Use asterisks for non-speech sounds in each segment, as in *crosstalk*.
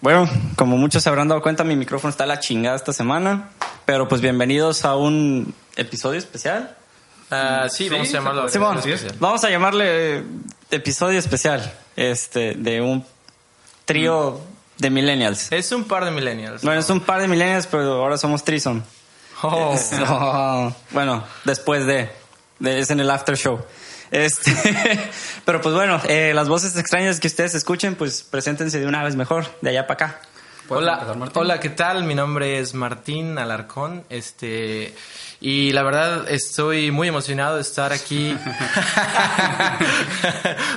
Bueno, como muchos se habrán dado cuenta, mi micrófono está a la chingada esta semana. Pero pues bienvenidos a un episodio especial. Ah, sí, vamos a llamarlo. Especial. vamos a llamarle episodio especial. Este, de un trío de millennials. Es un par de millennials. Bueno, es un par de millennials, pero ahora somos Trison. Oh. *laughs* bueno, después de, de- es en el after show. Este, *laughs* pero pues bueno, eh, las voces extrañas que ustedes escuchen, pues preséntense de una vez mejor, de allá para acá. Hola, hola, ¿qué tal? Mi nombre es Martín Alarcón. Este, y la verdad estoy muy emocionado de estar aquí. *laughs* *laughs*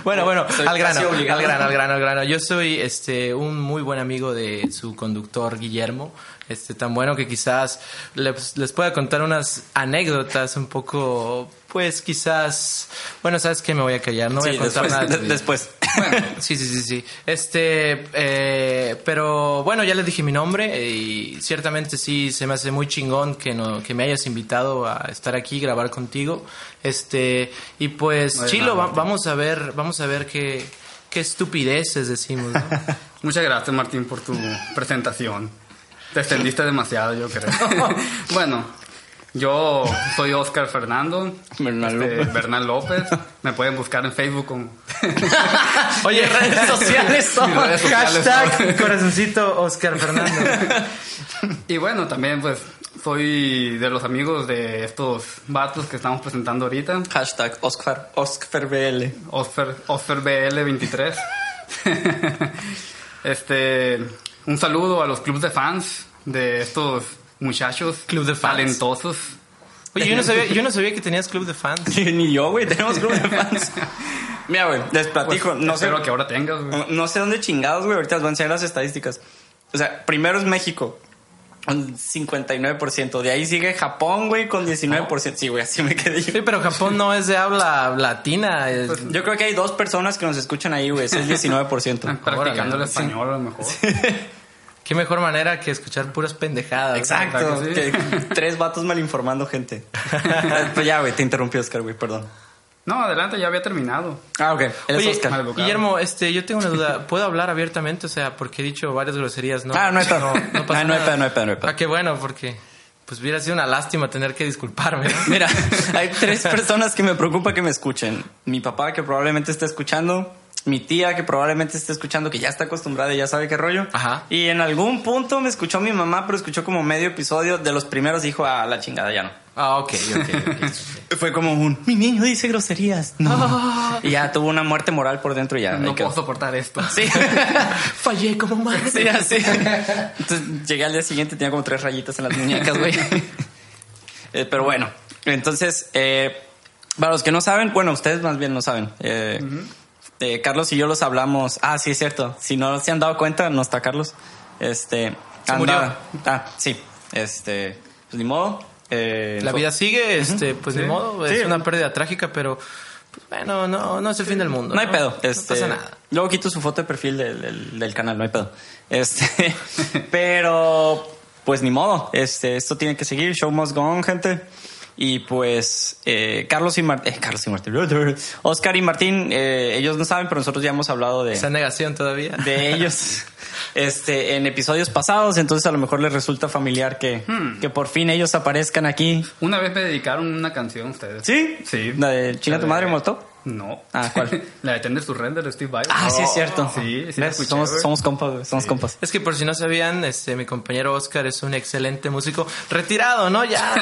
bueno, bueno, al grano, al grano, al grano, al grano. Yo soy este un muy buen amigo de su conductor Guillermo. Este, tan bueno que quizás les, les pueda contar unas anécdotas un poco, pues quizás, bueno, sabes que me voy a callar, no voy Sí, a contar después, nada. de *laughs* después. Sí, sí, sí, sí. Este, eh, pero bueno, ya les dije mi nombre y ciertamente sí se me hace muy chingón que no, que me hayas invitado a estar aquí grabar contigo. Este, y pues No Chilo, nada, va- vamos a ver, vamos a ver qué, qué estupideces decimos, ¿no? *laughs* Muchas gracias, Martín, por tu presentación. Te extendiste demasiado, yo creo. *laughs* bueno, yo soy Oscar Fernando. Bernal este, López. Bernal López. Me pueden buscar en Facebook como... *laughs* Oye, *laughs* redes sociales son Mis redes sociales hashtag corazoncito Oscar Fernando. Y bueno, también pues soy de los amigos de estos vatos que estamos presentando ahorita. Hashtag Oscar, Oscar BL. Oscar, Oscar BL23. este, un saludo a los clubes de fans de estos muchachos Club de fans. talentosos. Oye, yo no sabía, yo no sabía que tenías club de fans. *laughs* Ni yo, güey, tenemos grupo de fans. *laughs* Mira, güey, les platico, no sé, Espero que ahora tengas, güey. no, no sé dónde chingados, güey, ahorita les voy a enseñar las estadísticas. O sea, primero es México, un 59%, de ahí sigue Japón, güey, con 19%. Sí, güey, así me quedé yo. Sí, pero Japón no es de habla latina. es- Yo creo que hay dos personas que nos escuchan ahí, güey, ese es 19%. *laughs* Practicando el español a lo mejor. *laughs* Qué mejor manera que escuchar puras pendejadas. Exacto, Exacto, sí. que tres vatos mal informando gente. *laughs* Pues ya, güey, te interrumpí, Oscar, güey, perdón. No, adelante, ya había terminado. Ah, ok, él es Oye. Guillermo, este, yo tengo una duda. *laughs* ¿Puedo hablar abiertamente? O sea, porque he dicho varias groserías, ¿no? Ah, no hay pedo. No, no pasa Ah, no hay pedo, no hay pedo, no hay pedo. Ah, qué bueno, porque pues hubiera sido una lástima tener que disculparme. ¿no? Mira, *laughs* hay tres personas que me preocupa que me escuchen. Mi papá que probablemente esté escuchando, mi tía que probablemente esté escuchando, que ya está acostumbrada y ya sabe qué rollo. Ajá. Y en algún punto me escuchó mi mamá, pero escuchó como medio episodio. De los primeros dijo, ah, la chingada, ya no. Ah, ok, ok, ok. *laughs* Fue como un, mi niño dice groserías. No. *laughs* Y ya tuvo una muerte moral por dentro y ya. No puedo soportar esto. *laughs* Sí. Fallé como madre. Sí, así. Entonces llegué al día siguiente, tenía como tres rayitas en las muñecas, güey. Eh, pero bueno, entonces, eh, para los que no saben, bueno, ustedes más bien no saben. eh, eh, Carlos y yo los hablamos. Ah, sí, es cierto. Si no se han dado cuenta, no está Carlos. Este. Se anda- Ah, sí. Este. Pues ni modo. Eh, La vida sigue, este, pues ni modo, es Sí. una pérdida trágica, pero pues, bueno, no, no es el fin del mundo. No hay pedo. Este, No pasa nada. Luego quito su foto de perfil del, del- del canal, no hay pedo. Este, *laughs* pero, pues ni modo. Este, esto tiene que seguir. Show must go on, gente. Y pues, eh, Carlos y Martín, Carlos y Martín, *laughs* Oscar y Martín, eh, ellos no saben, pero nosotros ya hemos hablado de, Esa negación todavía. de *laughs* ellos este, en episodios pasados. Entonces, a lo mejor les resulta familiar que, que por fin ellos aparezcan aquí. Una vez me dedicaron una canción ustedes. ¿Sí? Sí. ¿La de Chinga tu madre muerto? No. Ah, ¿cuál? *laughs* La de Tender su Render de Steve Vai. Ah, sí, es cierto. Sí, sí somos, somos compas. Somos compas. Es que por si no sabían, este, mi compañero Oscar es un excelente músico retirado, ¿no? Ya,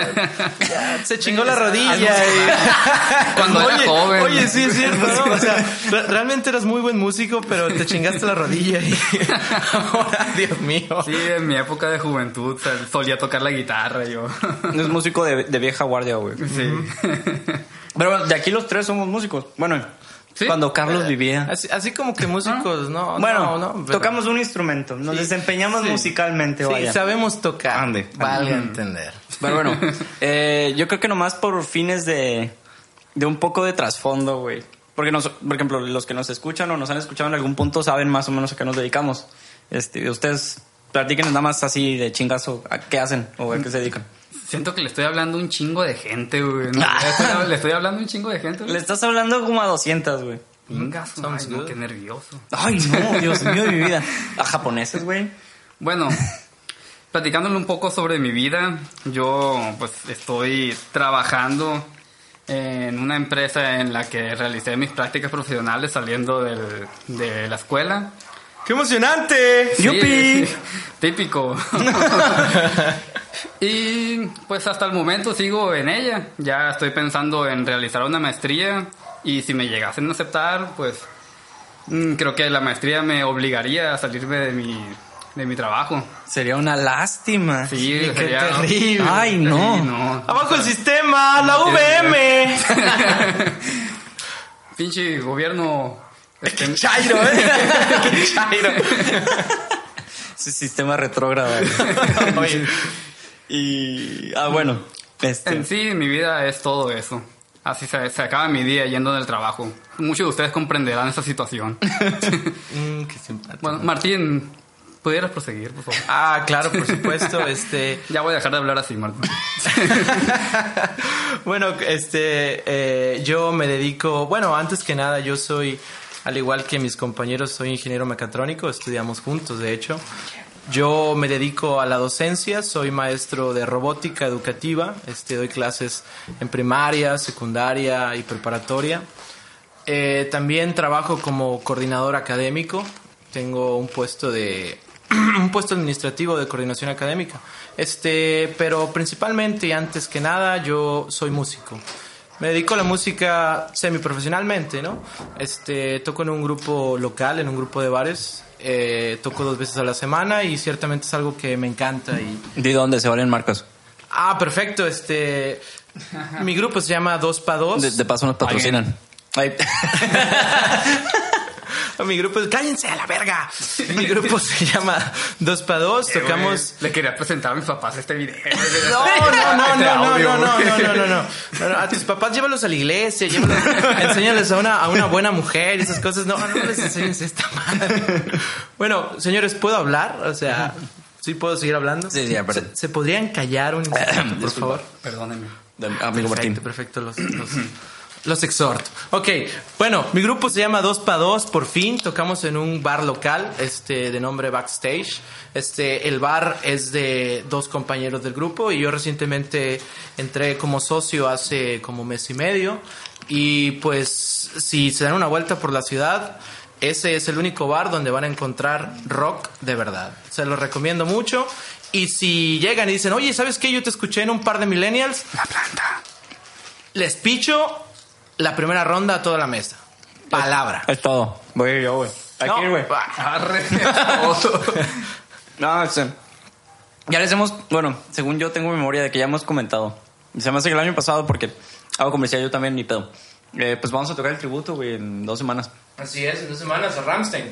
ya se chingó la rodilla. y- *laughs* Cuando era joven. Oye, sí es cierto, ¿no? O sea, *laughs* re- realmente eras muy buen músico, pero te chingaste la rodilla y ahora, Dios mío. Sí, en mi época de juventud solía tocar la guitarra yo. Es músico de, de vieja guardia, güey. Sí. Pero bueno, de aquí los tres somos músicos. Bueno, ¿Sí? Cuando Carlos vivía. Así, así como que músicos, no. Bueno, no, no, pero- tocamos un instrumento, nos desempeñamos sí. musicalmente, Sí, vaya. sabemos tocar. Ande. Vale entender. Pero bueno, *laughs* eh, yo creo que nomás por fines de, de un poco de trasfondo, güey. Porque, nos, por ejemplo, los que nos escuchan o nos han escuchado en algún punto saben más o menos a qué nos dedicamos. Este, ustedes platiquen nada más así de chingazo a qué hacen o a qué se dedican. Siento que le estoy hablando a un chingo de gente, güey. No, *laughs* le, estoy, le estoy hablando a un chingo de gente, Le güey. estás hablando como a 200, güey. Venga, no, qué nervioso. Ay, no, Dios mío de mi vida. A japoneses, güey. Bueno, platicándole un poco sobre mi vida, yo pues estoy trabajando en una empresa en la que realicé mis prácticas profesionales saliendo del- de la escuela. ¡Qué emocionante! Sí, ¡Yupi! típico. *laughs* y pues hasta el momento sigo en ella. Ya estoy pensando en realizar una maestría y si me llegasen a aceptar, pues mm, creo que la maestría me obligaría a salirme de mi, de mi trabajo. Sería una lástima. Sí, qué sería- terrible. Ay, no. Sí, no. ¡Abajo el sistema! ¡La VM! *laughs* Pinche gobierno. este, *laughs* Chairo, ¿eh? *laughs* Qué chairo. Ese sistema retrógrado. Oye, Y. Ah, bueno. Este. en sí, mi vida es todo eso. Así se, se acaba mi día yendo del trabajo. Muchos de ustedes comprenderán esa situación. *laughs* mm, qué simpático. Bueno, Martín, ¿pudieras proseguir, por favor? Ah, claro, por supuesto. *laughs* Este. Ya voy a dejar de hablar así, Martín. *laughs* bueno, este, eh, yo me dedico, bueno, antes que nada, yo soy, al igual que mis compañeros, soy ingeniero mecatrónico, estudiamos juntos, de hecho. Yo me dedico a la docencia, soy maestro de robótica educativa, este, doy clases en primaria, secundaria y preparatoria. Eh, también trabajo como coordinador académico. Tengo un puesto de *clears throat* un puesto administrativo de coordinación académica. Este, pero principalmente y antes que nada yo soy músico. Me dedico a la música semiprofesionalmente, ¿no? Este, toco en un grupo local, en un grupo de bares. Eh, toco dos veces a la semana y ciertamente es algo que me encanta y ¿De dónde se valen marcas? ah perfecto este mi grupo se llama Dos pa Dos De, de paso nos patrocinan. Ay. *laughs* *laughs* Mi grupo cállense a la verga. Mi grupo se llama Dos pa Dos. Tocamos. Le quería presentar a mis papás este video. *laughs* No, no, no, Este no, no, audio, no, no, no, no, no, no. No, no, A tus papás llévalos a la iglesia, llévalos, *laughs* enséñales a una, a una buena mujer y esas cosas. No, no les enseñes esta madre. Bueno, señores, ¿puedo hablar? O sea, ¿sí puedo seguir hablando? Sí, sí, perdón. ¿Se, se podrían callar un *coughs* instante, por favor? Perdónenme. Amigo Martín. Perfecto, perfecto, los, los, exhorto. Ok, bueno, mi grupo se llama Dos pa Dos, por fin, tocamos en un bar local, este, de nombre Backstage. Este, el bar es de dos compañeros del grupo y yo recientemente entré como socio hace como mes y medio. Y pues, si se dan una vuelta por la ciudad, ese es el único bar donde van a encontrar rock de verdad. Se lo recomiendo mucho. Y si llegan y dicen, oye, ¿sabes qué? Yo te escuché en un par de millennials. La planta. Les picho la primera ronda a toda la mesa. Palabra. Es todo. Voy yo, güey. Aquí, No, güey. Arre. *laughs* No, este, ya les hemos, bueno, según yo tengo memoria de que ya hemos comentado. Se me hace que el año pasado, porque hago comercial yo también, ni pedo. Eh, pues vamos a tocar el tributo, güey, en dos semanas. Así es, en dos semanas a Ramstein.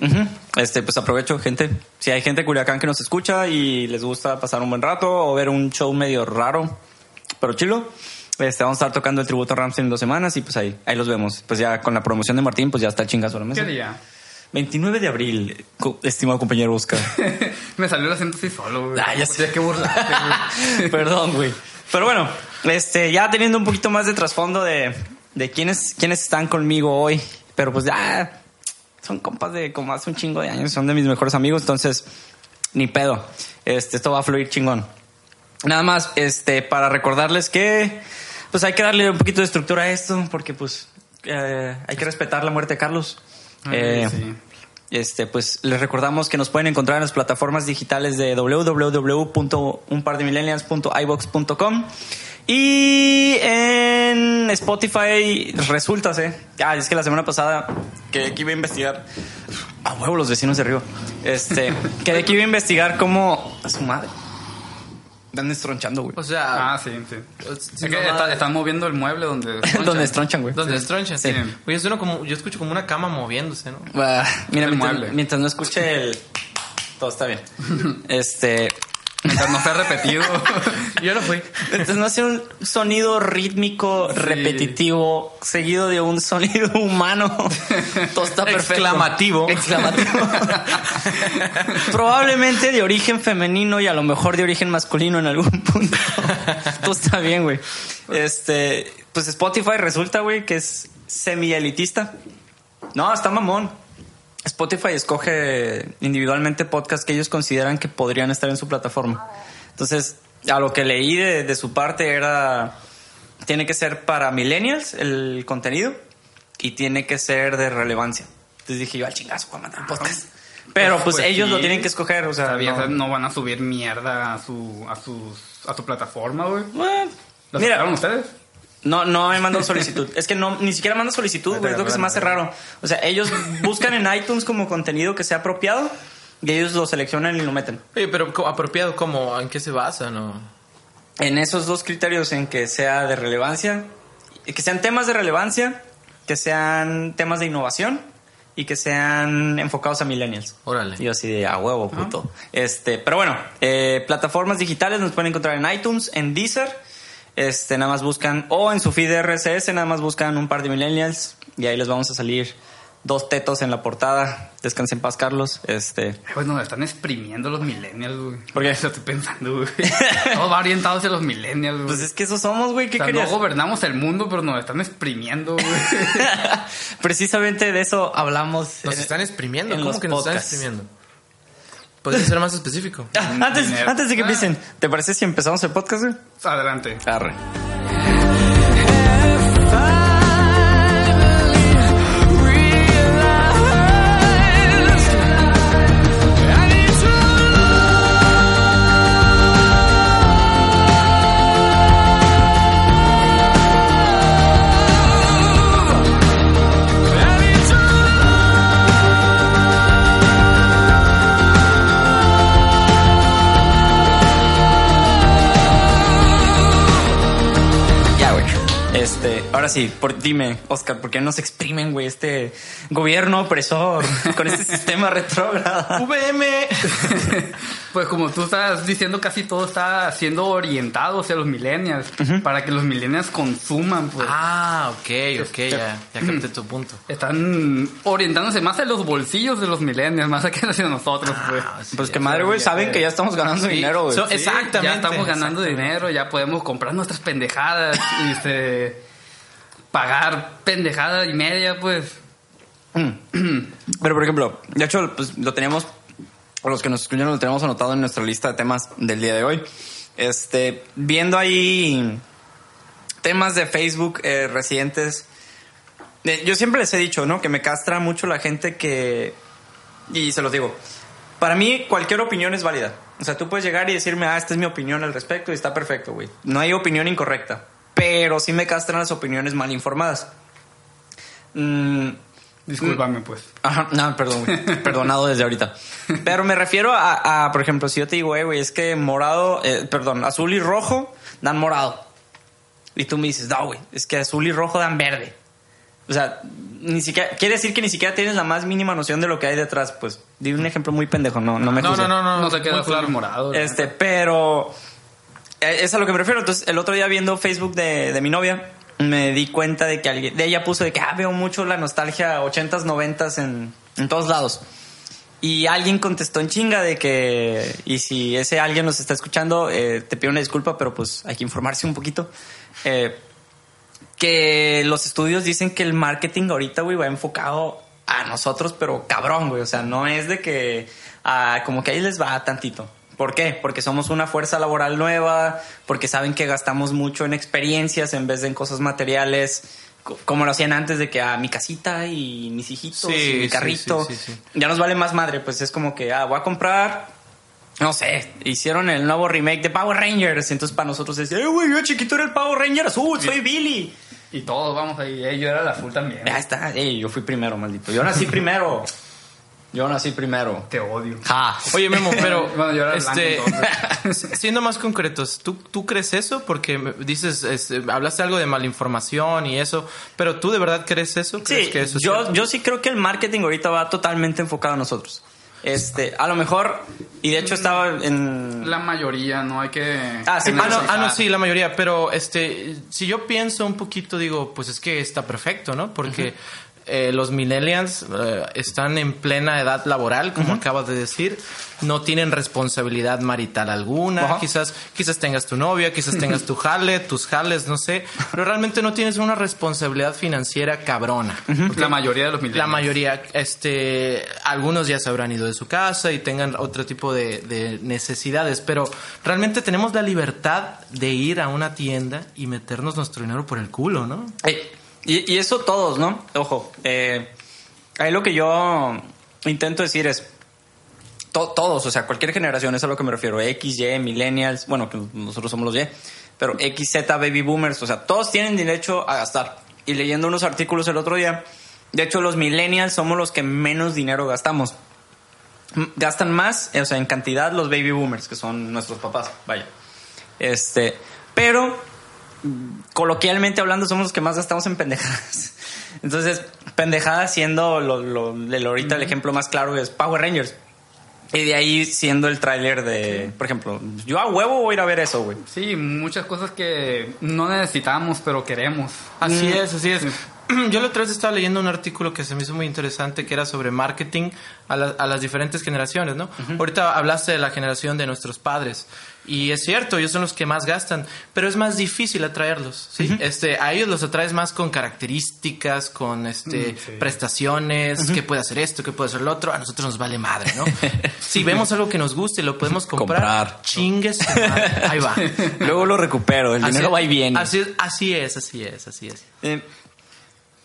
Este, pues aprovecho, gente. Si hay gente de Culiacán que nos escucha y les gusta pasar un buen rato o ver un show medio raro, pero chilo, este, vamos a estar tocando el tributo a Ramstein en dos semanas y pues ahí, ahí los vemos. Pues ya con la promoción de Martín, pues ya está el chingazo a la mesa. ¿Qué día? 29 de abril, estimado compañero Oscar. *laughs* Me salió el acento así solo, güey. Ah, ya sé. Que burlarte, güey. *laughs* Perdón, güey. Pero bueno, este, ya teniendo un poquito más de trasfondo de, de quiénes, quiénes están conmigo hoy. Pero pues ya son compas de como hace un chingo de años, son de mis mejores amigos, entonces ni pedo. Este, esto va a fluir chingón. Nada más, este, para recordarles que pues hay que darle un poquito de estructura a esto, porque pues eh, hay que respetar la muerte de Carlos. Ay, Eh, sí. este, pues les recordamos que nos pueden encontrar en las plataformas digitales de www.unpardemillennials.ibox.com y en Spotify resulta, ¿eh? Ah, es que la semana pasada que aquí iba a investigar. A huevo, los vecinos de Río. Este, que aquí iba a investigar cómo. A su madre. Están estronchando, güey. O sea, Ah, sí, sí. sí, Es que mamá, está- están moviendo el mueble donde... *laughs* Donde estronchan, güey. donde estronchan. Sí. Oye, suena como, yo escucho como una cama moviéndose, ¿no? Ah, mira, El mientras, mueble. mientras no escuche el... Todo está bien. *laughs* Este... Mientras no sea repetido. *laughs* Yo no fui. Mientras no hace un sonido rítmico, repetitivo, seguido de un sonido humano. *laughs* Todo está perfecto. Exclamativo. Exclamativo. *laughs* Probablemente de origen femenino y a lo mejor de origen masculino en algún punto. Todo está bien, güey. Este, pues Spotify resulta, güey, que es semi-elitista. No, está mamón. Spotify escoge individualmente podcasts que ellos consideran que podrían estar en su plataforma. Entonces, a lo que leí de, de su parte era, tiene que ser para millennials el contenido y tiene que ser de relevancia. Entonces dije yo, al chingazo, voy a mandar un podcast. Pero pues, Pues ellos sí. lo tienen que escoger, o sea, no- no. van a subir mierda a su, a sus, a su plataforma, güey. Bueno, ¿Lo mira, ustedes? No, no me mandó solicitud. Es que no, ni siquiera manda solicitud, güey. Es lo que se me hace raro. O sea, ellos buscan en iTunes como contenido que sea apropiado y ellos lo seleccionan y lo meten. Oye, pero apropiado, ¿cómo? ¿En qué se basa, no? En esos dos criterios, en que sea de relevancia, que sean temas de relevancia, que sean temas de innovación y que sean enfocados a millennials. Órale. Yo así de a huevo, puto. Este, pero bueno, eh, plataformas digitales nos pueden encontrar en iTunes, en Deezer. Este, nada más buscan, o en su feed de RSS, nada más buscan un par de millennials y ahí les vamos a salir dos tetos en la portada. Descansen en paz, Carlos. Este, Pues nos están exprimiendo los millennials, güey. ¿Por qué? Eso *laughs* estoy pensando, güey. Todo va orientado hacia los millennials, güey. pues es que eso somos, güey. ¿Qué o sea, querías? no gobernamos el mundo, pero nos están exprimiendo, güey. *laughs* Precisamente de eso hablamos. Nos en- están exprimiendo. en ¿Cómo los que nos están exprimiendo? ¿Podría ser más específico? *laughs* Ah, antes, de que Ah. empiecen, ¿te parece si empezamos el podcast, güey? Adelante. Arre. Este, ahora sí, por, dime, Oscar, ¿por qué nos exprimen, güey, este gobierno opresor *laughs* con este sistema retrógrado? *laughs* VM. *laughs* Pues como tú estás diciendo, casi todo está siendo orientado hacia los millennials. Para que los millennials consuman, pues. Ah, ok, ok, ya, ya *clears throat* capté tu punto. Están orientándose más a los bolsillos de los millennials, más que hacia nosotros, pues. Ah, sí, Pues ya que madre, güey, saben que ya estamos ganando Sí, dinero, güey. so- Sí, Exactamente. Ya estamos ganando exactamente. dinero, ya podemos comprar nuestras pendejadas y *laughs* este, pagar pendejada y media, pues. *clears throat* Pero, por ejemplo, de hecho, pues lo teníamos, o los que nos escuchan lo tenemos anotado en nuestra lista de temas del día de hoy. Este, viendo ahí temas de Facebook eh, recientes. eh, yo siempre les he dicho, ¿no? Que me castra mucho la gente que... Y se los digo. Para mí, cualquier opinión es válida. O sea, tú puedes llegar y decirme, ah, esta es mi opinión al respecto y está perfecto, güey. No hay opinión incorrecta. Pero sí me castran las opiniones mal informadas. Mm, Discúlpame, pues. Ajá, no, perdón, güey. *laughs* Perdonado desde ahorita. Pero me refiero a, a, por ejemplo, si yo te digo, eh, güey, es que morado, eh, perdón, azul y rojo dan morado. Y tú me dices, no, güey, es que azul y rojo dan verde. O sea, ni siquiera, quiere decir que ni siquiera tienes la más mínima noción de lo que hay detrás, pues. Di un ejemplo muy pendejo, no, no me No, no, no, no. No se queda claro. y morado. Este, pero eh, es a lo que me refiero. Entonces, el otro día viendo Facebook de, de mi novia, me di cuenta de que alguien, de ella puso de que ah, veo mucho la nostalgia 80s, 90s en, en todos lados. Y alguien contestó en chinga de que, y si ese alguien nos está escuchando, eh, te pido una disculpa, pero pues hay que informarse un poquito. Eh, que los estudios dicen que el marketing ahorita, güey, va enfocado a nosotros, pero cabrón, güey. O sea, no es de que, ah, como que ahí les va tantito. ¿Por qué? Porque somos una fuerza laboral nueva, porque saben que gastamos mucho en experiencias en vez de en cosas materiales, co- como lo hacían antes de que a mi casita y mis hijitos Sí, y mi carrito. sí, sí. Ya nos vale más madre, pues es como que, ah, voy a comprar no sé, hicieron el nuevo remake de Power Rangers. Entonces para nosotros es, eh, güey, yo chiquito era el Power Ranger azul, soy Billy. Y todos vamos ahí. Eh, yo era la full también. Ya está, eh, yo fui primero, maldito. Yo nací primero. Yo nací primero. Te odio. Ja. Oye, Memo, pero Bueno, yo era el este, *laughs* siendo más concretos, ¿tú, ¿tú crees eso? Porque me- dices, este, hablaste algo de malinformación y eso, pero ¿tú de verdad crees eso? ¿Crees Sí, que eso es yo, cierto? yo sí creo que el marketing ahorita va totalmente enfocado a nosotros. Este, a lo mejor, y de hecho estaba en... La mayoría, no hay que... Ah, sí, Ah no, ah, no, sí, la mayoría, pero este, si yo pienso un poquito, digo, pues es que está perfecto, ¿no? Porque eh, los millennials eh, están en plena edad laboral, como acabas de decir, no tienen responsabilidad marital alguna, quizás, quizás tengas tu novia, quizás *laughs* tengas tu jale, tus jales, no sé, pero realmente no tienes una responsabilidad financiera cabrona. La mayoría de los millennials. La mayoría, este, algunos ya se habrán ido de su casa y tengan otro tipo de, de necesidades, pero realmente tenemos la libertad de ir a una tienda y meternos nuestro dinero por el culo, ¿no? Eh, y, eso todos, ¿no? Ojo, eh, ahí lo que yo intento decir es, to- todos, o sea, cualquier generación, es a lo que me refiero, X, Y, millennials, bueno, que nosotros somos los Y, pero X, Z, baby boomers, o sea, todos tienen derecho a gastar. Y leyendo unos artículos el otro día, de hecho los millennials somos los que menos dinero gastamos. Gastan más, o sea, en cantidad los baby boomers, que son nuestros papás, vaya. Este, pero coloquialmente hablando, somos los que más gastamos en pendejadas. *laughs* Entonces, pendejadas siendo lo, lo, el ahorita el ejemplo más claro es Power Rangers. Y de ahí siendo el tráiler de, por ejemplo, yo a huevo voy a ir a ver eso, güey. Sí, muchas cosas que no necesitamos, pero queremos. Así es, así es. *clears throat* Yo la otra vez estaba leyendo un artículo que se me hizo muy interesante que era sobre marketing a, la- a las diferentes generaciones, ¿no? Ahorita hablaste de la generación de nuestros padres y es cierto, ellos son los que más gastan, pero es más difícil atraerlos, ¿sí? Este, a ellos los atraes más con características, con este prestaciones, que puede hacer esto, que puede hacer lo otro, a nosotros nos vale madre, ¿no? *laughs* si vemos algo que nos guste y lo podemos comprar, Comprar. chingues, ahí va. *laughs* Luego lo recupero, el dinero va y viene. Así, así es, así es, así es. Eh,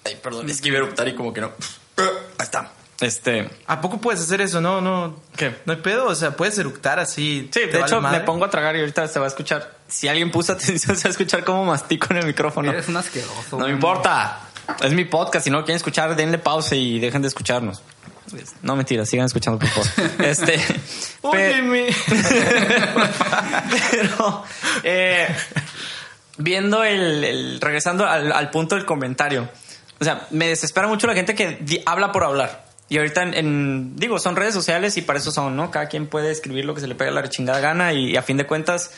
ay, perdón, es que iba a eruptar y como que no. Ahí está. Este. ¿A poco puedes hacer eso? No, no. ¿Qué? No hay pedo, o sea, puedes eructar así. Sí, ¿te de vale hecho madre? me pongo a tragar y ahorita se va a escuchar. Si alguien puso atención, *laughs* se va a escuchar cómo mastico en el micrófono. Eres un asqueroso. No me importa. Es mi podcast. Si no lo quieren escuchar, denle pausa y dejen de escucharnos. No, mentira, sigan escuchando, por favor. *laughs* Este. Óyeme. *laughs* pero. eh, viendo el, el- regresando al, al punto del comentario. O sea, me desespera mucho la gente que habla por hablar. Y ahorita en, en- digo, son redes sociales y para eso son, ¿no? Cada quien puede escribir lo que se le pega la chingada gana y, a fin de cuentas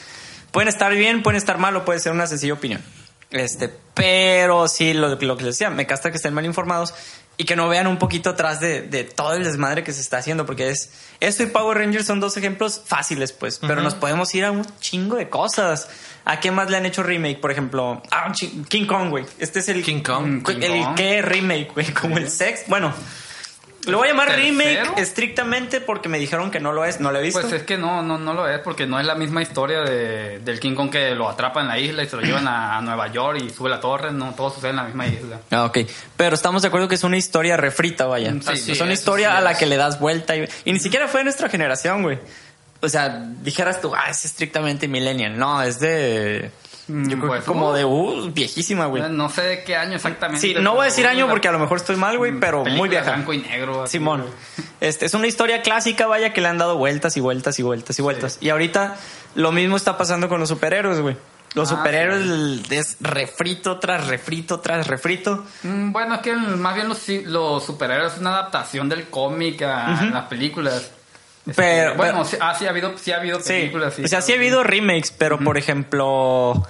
pueden estar bien, pueden estar mal o puede ser una sencilla opinión. Este, pero sí, lo, lo que les decía, me casta que estén mal informados y que no vean un poquito atrás de, de todo el desmadre que se está haciendo, porque es esto y Power Rangers son dos ejemplos fáciles, pues, pero nos podemos ir a un chingo de cosas. ¿A qué más le han hecho remake? Por ejemplo, ah, King Kong, güey. Este es el King Kong. King el Kong. qué remake, güey, como el sex. Bueno, lo voy a llamar ¿Tercero? remake estrictamente porque me dijeron que no lo es, no lo he visto. Pues es que no, no, no lo es, porque no es la misma historia de, del King Kong que lo atrapa en la isla y se lo *clears throat* llevan a, a Nueva York y sube la torre. No, todo sucede en la misma isla. Ah, ok. Pero estamos de acuerdo que es una historia refrita, vaya. Sí, es una historia sí a la que le das vuelta. Y, y ni siquiera fue de nuestra generación, güey. O sea, dijeras tú, ah, es estrictamente millennial. No, es de... Mm, Yo creo pues, que como uh. de uh, viejísima, güey. No sé de qué año exactamente. Sí, no voy a decir año porque a lo mejor estoy mal, güey, pero muy vieja. blanco y negro. así, Simón. güey. Este, es una historia clásica, vaya, que le han dado vueltas y vueltas y vueltas y vueltas. Y ahorita lo mismo está pasando con los superhéroes, güey. Los Ah, superhéroes es refrito tras refrito tras refrito. Mm, Bueno, es que más bien los, los superhéroes es una adaptación del cómic a las películas. Este, Pero- bueno, pero- ah, sí ha habido, sí ha habido Sí, películas. o sea, sí ha habido remakes, pero por ejemplo,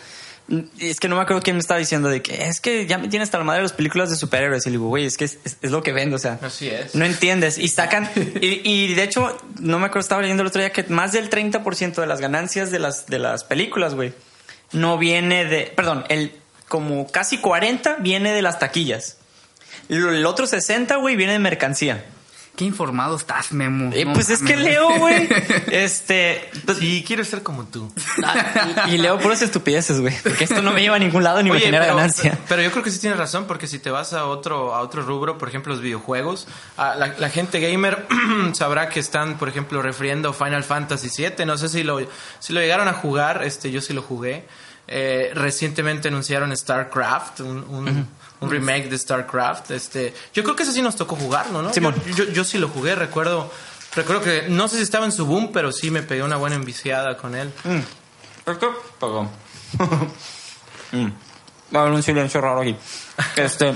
es que no me acuerdo quién me estaba diciendo de que es que ya me tienes hasta la madre las películas de superhéroes. Y le digo, güey, es que es, es- es lo que vende, o sea. Así es. No entiendes. Y sacan. *laughs* Y, y de hecho, no me acuerdo, estaba leyendo el otro día que más del 30% de las ganancias de las, de las películas, güey, no viene de. Perdón, el como casi 40 viene de las taquillas. El el otro 60, güey, viene de mercancía. Qué informado estás, Memo. Eh, No pues es que leo, güey. *laughs* Este. pues, Sí, quiero ser como tú. Ah, y, y leo puras estupideces, güey. Porque esto no me lleva a ningún lado ni me genera pero, ganancia. pero yo creo que sí tienes razón, porque si te vas a otro, a otro rubro, por ejemplo, los videojuegos, ah, la, la gente gamer *clears throat* sabrá que están, por ejemplo, refiriendo Final Fantasy VII. No sé si lo, si lo llegaron a jugar, este, yo sí lo jugué. Eh, recientemente anunciaron StarCraft, un, un, un remake de StarCraft. Este, yo creo que ese sí nos tocó jugarlo, ¿no? Simón. Yo, yo, yo sí lo jugué, recuerdo. Recuerdo que no sé si estaba en su boom, pero sí me pegué una buena enviciada con él. ¿Por qué? Perdón. *laughs* Mm. Va a haber un silencio raro aquí. *laughs* Este.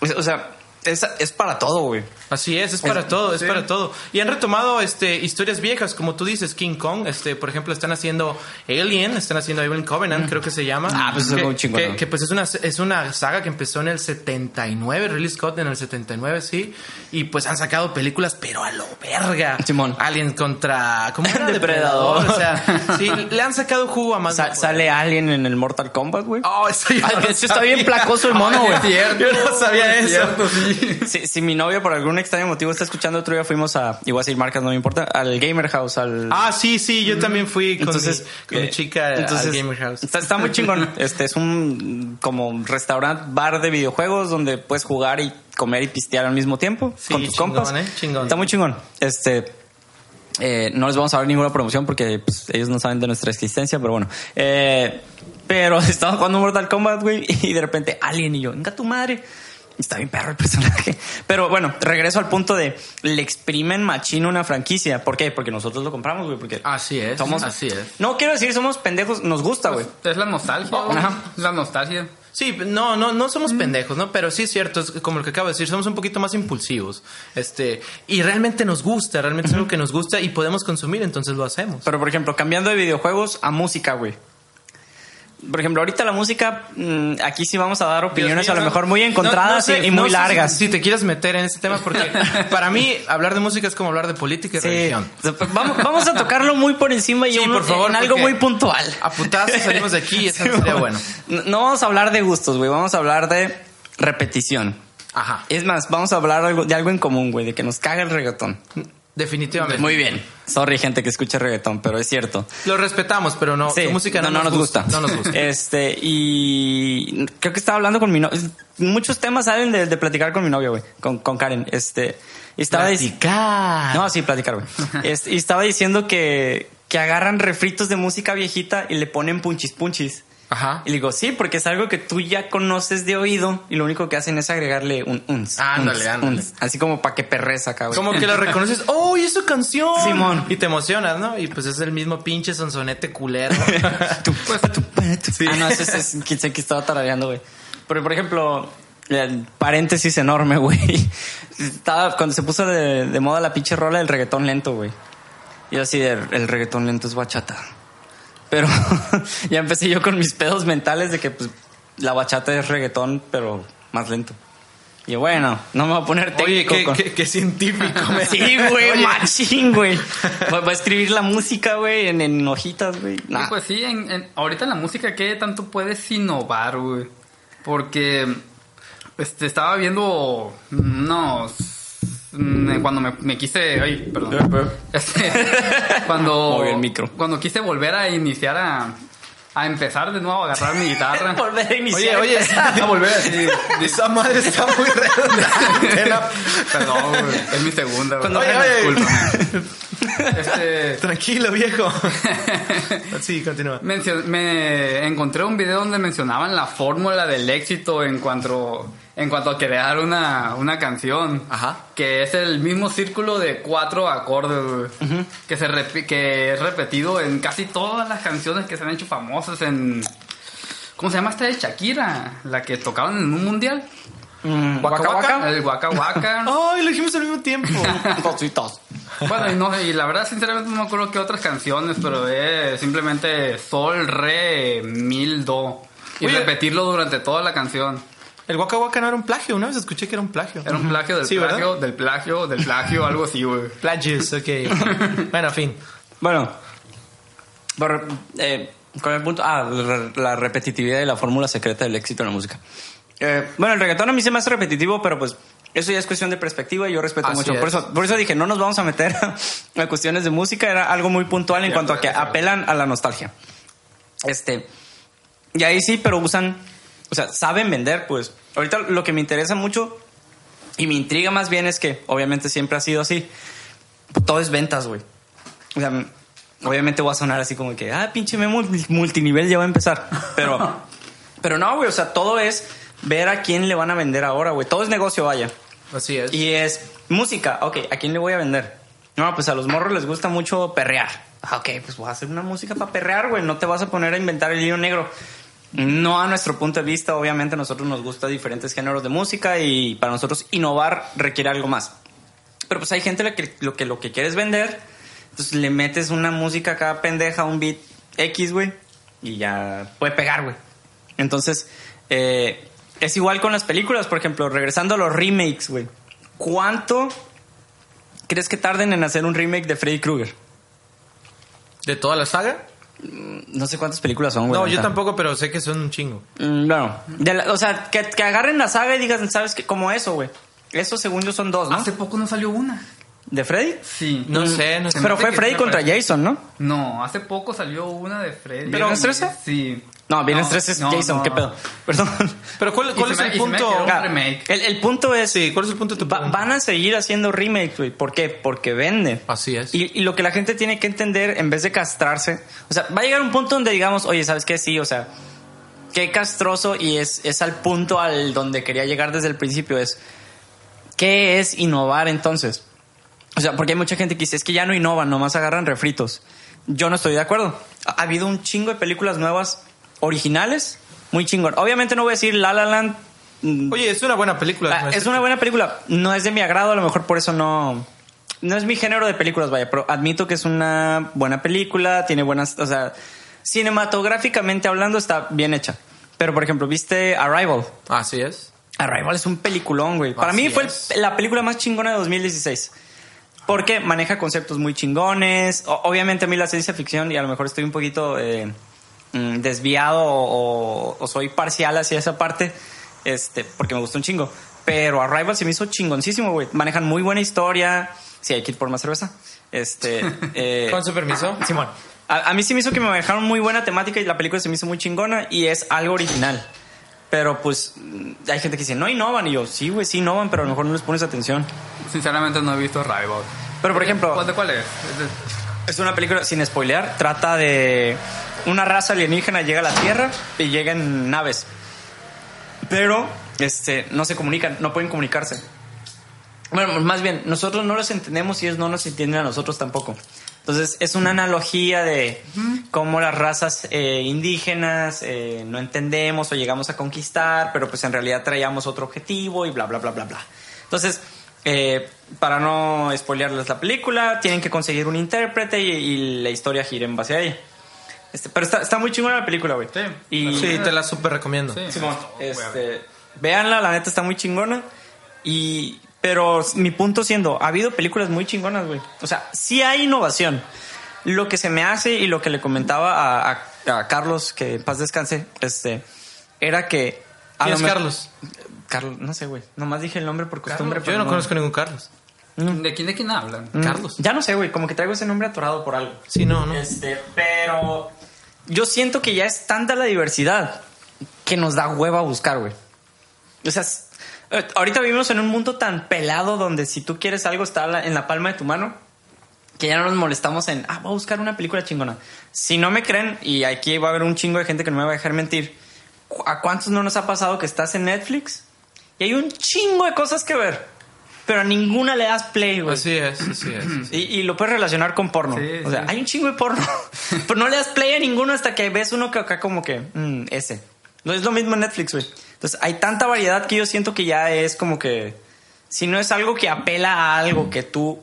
es- O sea, es, es para todo, güey. Así es, es para Es- todo, es sí. para todo. Y han retomado este historias viejas, como tú dices, King Kong, este, por ejemplo, están haciendo Alien, están haciendo Alien Covenant, creo que se llama. Ah, pues eso es que, muy chingón, que, que, pues es una es una saga que empezó en el 79, Ridley Scott en el 79, sí, y pues han sacado películas pero a lo verga. Simón. Alien contra ¿cómo era? *laughs* Depredador. o sea, sí, *laughs* le han sacado jugo a más. Sa- sale alguien en el Mortal Kombat, güey. Oh, eso yo Ah, no de hecho, está bien placoso el mono, güey. *laughs* Yo no sabía es eso. cierto, sí. Si, si mi novia por algún extraño motivo está escuchando otro día, fuimos a, igual a decir marcas, no me importa, al Gamer House, al... Ah, sí, sí, yo también fui con, entonces, mi, con mi eh, chica entonces, al Gamer House. Está, está muy chingón. *laughs* Este es un como restaurante, bar de videojuegos donde puedes jugar y comer y pistear al mismo tiempo Sí, con tus chingón, compas. ¿eh? Chingón. Está muy chingón. Este eh, no les vamos a dar ninguna promoción porque pues, ellos no saben de nuestra existencia, pero bueno. Eh, pero *laughs* estaba jugando Mortal Kombat, güey, y de repente Alien y yo, venga tu madre. Está bien perro el personaje. *laughs* Pero bueno, regreso al punto de le exprimen machino una franquicia. ¿Por qué? Porque nosotros lo compramos, güey. Porque Así es, somos, así es. No quiero decir somos pendejos, nos gusta, güey. Es la nostalgia. güey. Ajá. La nostalgia. Sí, no, no, no somos pendejos, ¿no? Pero sí es cierto, es como lo que acabo de decir, somos un poquito más impulsivos. Este, y realmente nos gusta, realmente es algo que nos gusta y podemos consumir, entonces lo hacemos. Pero por ejemplo, cambiando de videojuegos a música, güey. Por ejemplo, ahorita la música, mm, aquí sí vamos a dar opiniones mío, a lo no- mejor muy encontradas no- no sé- y, muy largas. Si, si te quieres meter en este tema, porque *laughs* para mí hablar de música es como hablar de política y Sí. religión. Vamos, vamos a tocarlo muy por encima y Sí, un- por favor, en algo muy puntual. A putazos salimos de aquí y eso *laughs* Sí, sería bueno. No vamos a hablar de gustos, güey. Vamos a hablar de repetición. Ajá. Es más, vamos a hablar de algo en común, güey, de que nos caga el reggaetón. Definitivamente. Muy bien. Sorry, gente que escucha reggaetón, pero es cierto. Lo respetamos, pero no, Sí, su música no, nos gusta. No nos gusta. *laughs* Este, y creo que estaba hablando con mi novia. Muchos temas salen de, de platicar con mi novia, güey, con, con Karen. Este, y estaba Platicar. No, sí, platicar, güey. *laughs* Este, y estaba diciendo que, que agarran refritos de música viejita y le ponen punchis punchis. Ajá. Y le digo, sí, porque es algo que tú ya conoces de oído y lo único que hacen es agregarle un uns. Ándale, uns, ándale. uns. así como para que perres acá, güey. Como que lo *laughs* reconoces, ¡oh, y es su canción! Simón. Y te emocionas, ¿no? Y pues es el mismo pinche sonsonete culero. *laughs* Tu- tu- Ah, no, ese ese es que sé que estaba tarareando, güey. Pero, por ejemplo, el paréntesis enorme, *laughs* güey. Estaba, cuando se puso de, de moda la pinche rola del reggaetón lento, güey. Y así de, el reggaetón lento es bachata. Pero *laughs* ya empecé yo con mis pedos mentales de que, pues, la bachata es reggaetón, pero más lento. Y bueno, no me voy a poner Oye, técnico. qué, con- qué- qué científico. *laughs* me- Sí, güey, Oye, machín, güey. *laughs* Voy voy a escribir la música, güey, en, en hojitas, güey. Nah. Pues sí, en, en- ahorita en la música, ¿qué tanto puedes innovar, güey? Porque este, estaba viendo unos... mm, Cuando me, me quise... Ay, perdón. Este, *laughs* cuando... *laughs* El micro. Cuando quise volver a iniciar a... A empezar de nuevo a agarrar mi guitarra. *laughs* Volver a Oye, iniciar. oye, a volver así. esa madre está muy redundante. ¿no? Perdón, güey, es mi segunda, güey. Cuando- Oye, oye. Este... Tranquilo, viejo. Sí, continúa. Mencio- me encontré un video donde mencionaban la fórmula del éxito en cuanto, en cuanto a crear una, una canción. Ajá. Que es el mismo círculo de cuatro acordes, que, se que es repetido en casi todas las canciones que se han hecho famosas en... ¿Cómo se llama esta de Shakira? La que tocaban en un mundial. Mm, Waka Waka. El Waka Waka. *laughs* Ay, lo dijimos al mismo tiempo. *laughs* Cositas. Bueno, y, no, y la verdad, sinceramente, no me acuerdo qué otras canciones, pero es simplemente sol, re, mil, do. Y Oye. repetirlo durante toda la canción. El Waka Waka no era un plagio. Una vez escuché que era un plagio. Era un plagio del Sí, ¿verdad? plagio, del plagio, del plagio, algo así, güey. Plagios, ok. *laughs* bueno, fin. Bueno, por, eh, ¿cuál es el punto? Ah, la, repetitividad y la fórmula secreta del éxito en la música. Eh, bueno, el reggaetón a mí se me hace repetitivo, pero pues eso ya es cuestión de perspectiva y yo respeto Así mucho. es. Por eso, por eso dije, no nos vamos a meter *laughs* a cuestiones de música, era algo muy puntual en cuanto a que apelan a la nostalgia. Este, y ahí sí, pero usan, o sea, saben vender, pues. Ahorita lo que me interesa mucho y me intriga más bien es que, obviamente siempre ha sido así, todo es ventas, güey. O sea, obviamente voy a sonar así como que, ah, pinche memo multinivel ya va a empezar. Pero, *laughs* pero no, güey, o sea, todo es ver a quién le van a vender ahora, güey. Todo es negocio, vaya. Así es. Y es música, ok, ¿a quién le voy a vender? No, pues a los morros les gusta mucho perrear. Ah, ok, pues voy a hacer una música para perrear, güey. No te vas a poner a inventar el hilo negro. No a nuestro punto de vista, obviamente a nosotros nos gusta diferentes géneros de música y para nosotros innovar requiere algo más. Pero pues hay gente lo que lo que, lo que quieres vender, entonces le metes una música acá pendeja, un beat X, güey, y ya puede pegar, güey. Entonces, eh, es igual con las películas, por ejemplo, regresando a los remakes, güey. ¿Cuánto crees que tarden en hacer un remake de Freddy Krueger? ¿De toda la saga? No sé cuántas películas son, güey. No, yo tampoco, pero sé que son un chingo. Mm, Bueno, de la- o sea, que, que agarren la saga y digas, ¿sabes qué? Como eso, güey. Eso según yo son dos, ¿no? Hace poco no salió una. ¿De Freddy? Sí. No sé, no sé. Pero fue Freddy contra parece- Jason, ¿no? No, hace poco salió una de Freddy. ¿Viernes 13? Sí. No, Viernes No, 13 es no, Jason, no. ¿qué pedo? Perdón. Pero ¿cuál, es me- el punto? El, el punto es... Sí, ¿cuál es el punto de tu va- pregunta? van a seguir haciendo remakes, güey. ¿Por qué? Porque venden. Así es. Y, y lo que la gente tiene que entender, en vez de castrarse, o sea, va a llegar un punto donde digamos, oye, ¿sabes qué? Sí, o sea, qué castroso y es, es al punto al donde quería llegar desde el principio, es, ¿qué es innovar entonces? O sea, porque hay mucha gente que dice, es que ya no innovan, nomás agarran refritos. Yo no estoy de acuerdo. Ha ha habido un chingo de películas nuevas, originales, muy chingón. Obviamente no voy a decir La La Land. mm, Oye, es una buena película. Ah, es una buena película. No es de mi agrado, a lo mejor por eso no. No es mi género de películas, vaya, pero admito que es una buena película, tiene buenas. O sea, cinematográficamente hablando está bien hecha. Pero, por ejemplo, ¿viste Arrival? Así es. Arrival es un peliculón, güey. Para Así mí fue es. la película más chingona de 2016. Porque maneja conceptos muy chingones. O- obviamente a mí la ciencia ficción, y a lo mejor estoy un poquito eh, mm, desviado o, o soy parcial hacia esa parte, este, porque me gustó un chingo. Pero Arrival se me hizo chingoncísimo, güey. Manejan muy buena historia. Sí, hay que ir por más cerveza. Este, *laughs* eh, Con su permiso. Simón. A, a mí sí me hizo que me manejaron muy buena temática y la película se me hizo muy chingona y es algo original. Pero pues hay gente que dice, no innovan. Y yo, sí, güey, sí innovan, pero a lo mejor no les pones atención. Sinceramente no he visto Rival. Pero por ejemplo, ¿Cuál, de cuál es? Es una película, sin spoilear, trata de una raza alienígena llega a la Tierra y llega en naves. Pero este, no se comunican, no pueden comunicarse. Bueno, más bien, nosotros no los entendemos y ellos no nos entienden a nosotros tampoco. Entonces, es una analogía de cómo las razas eh, indígenas eh, no entendemos o llegamos a conquistar, pero pues en realidad traíamos otro objetivo y bla, bla, bla, bla, bla. Entonces, eh, para no spoilearles la película, tienen que conseguir un intérprete y, y la historia gira en base a ella. Este, pero está, está muy chingona la película, güey. Sí. Y, Sí, te la súper recomiendo. Sí. Simón, este, véanla, la neta está muy chingona. Y, pero mi punto siendo, ha habido películas muy chingonas, güey. O sea, sí hay innovación. Lo que se me hace y lo que le comentaba a, a- a Carlos, que en paz descanse, este, era que. a ¿Quién es Carlos? Carlos, no sé, güey. Nomás dije el nombre por costumbre. Yo pero no conozco ningún Carlos. ¿De quién de quién hablan? Mm, Carlos. Ya no sé, güey. Como que traigo ese nombre atorado por algo. Sí, no, no. Este, pero yo siento que ya es tanta la diversidad que nos da hueva buscar, güey. O sea, ahorita vivimos en un mundo tan pelado donde si tú quieres algo está en la palma de tu mano que ya no nos molestamos en, ah, voy a buscar una película chingona. Si no me creen, y aquí va a haber un chingo de gente que no me va a dejar mentir, ¿cu- ¿a cuántos no nos ha pasado que estás en Netflix y hay un chingo de cosas que ver? Pero a ninguna le das play, güey. Así es, así es. Y, y lo puedes relacionar con porno. Sí, o sea, sí. hay un chingo de porno. *laughs* Pero no le das play a ninguno hasta que ves uno que acá como que, mm, ese. No es lo mismo en Netflix, güey. Entonces hay tanta variedad que yo siento que ya es como que, si no es algo que apela a algo que tú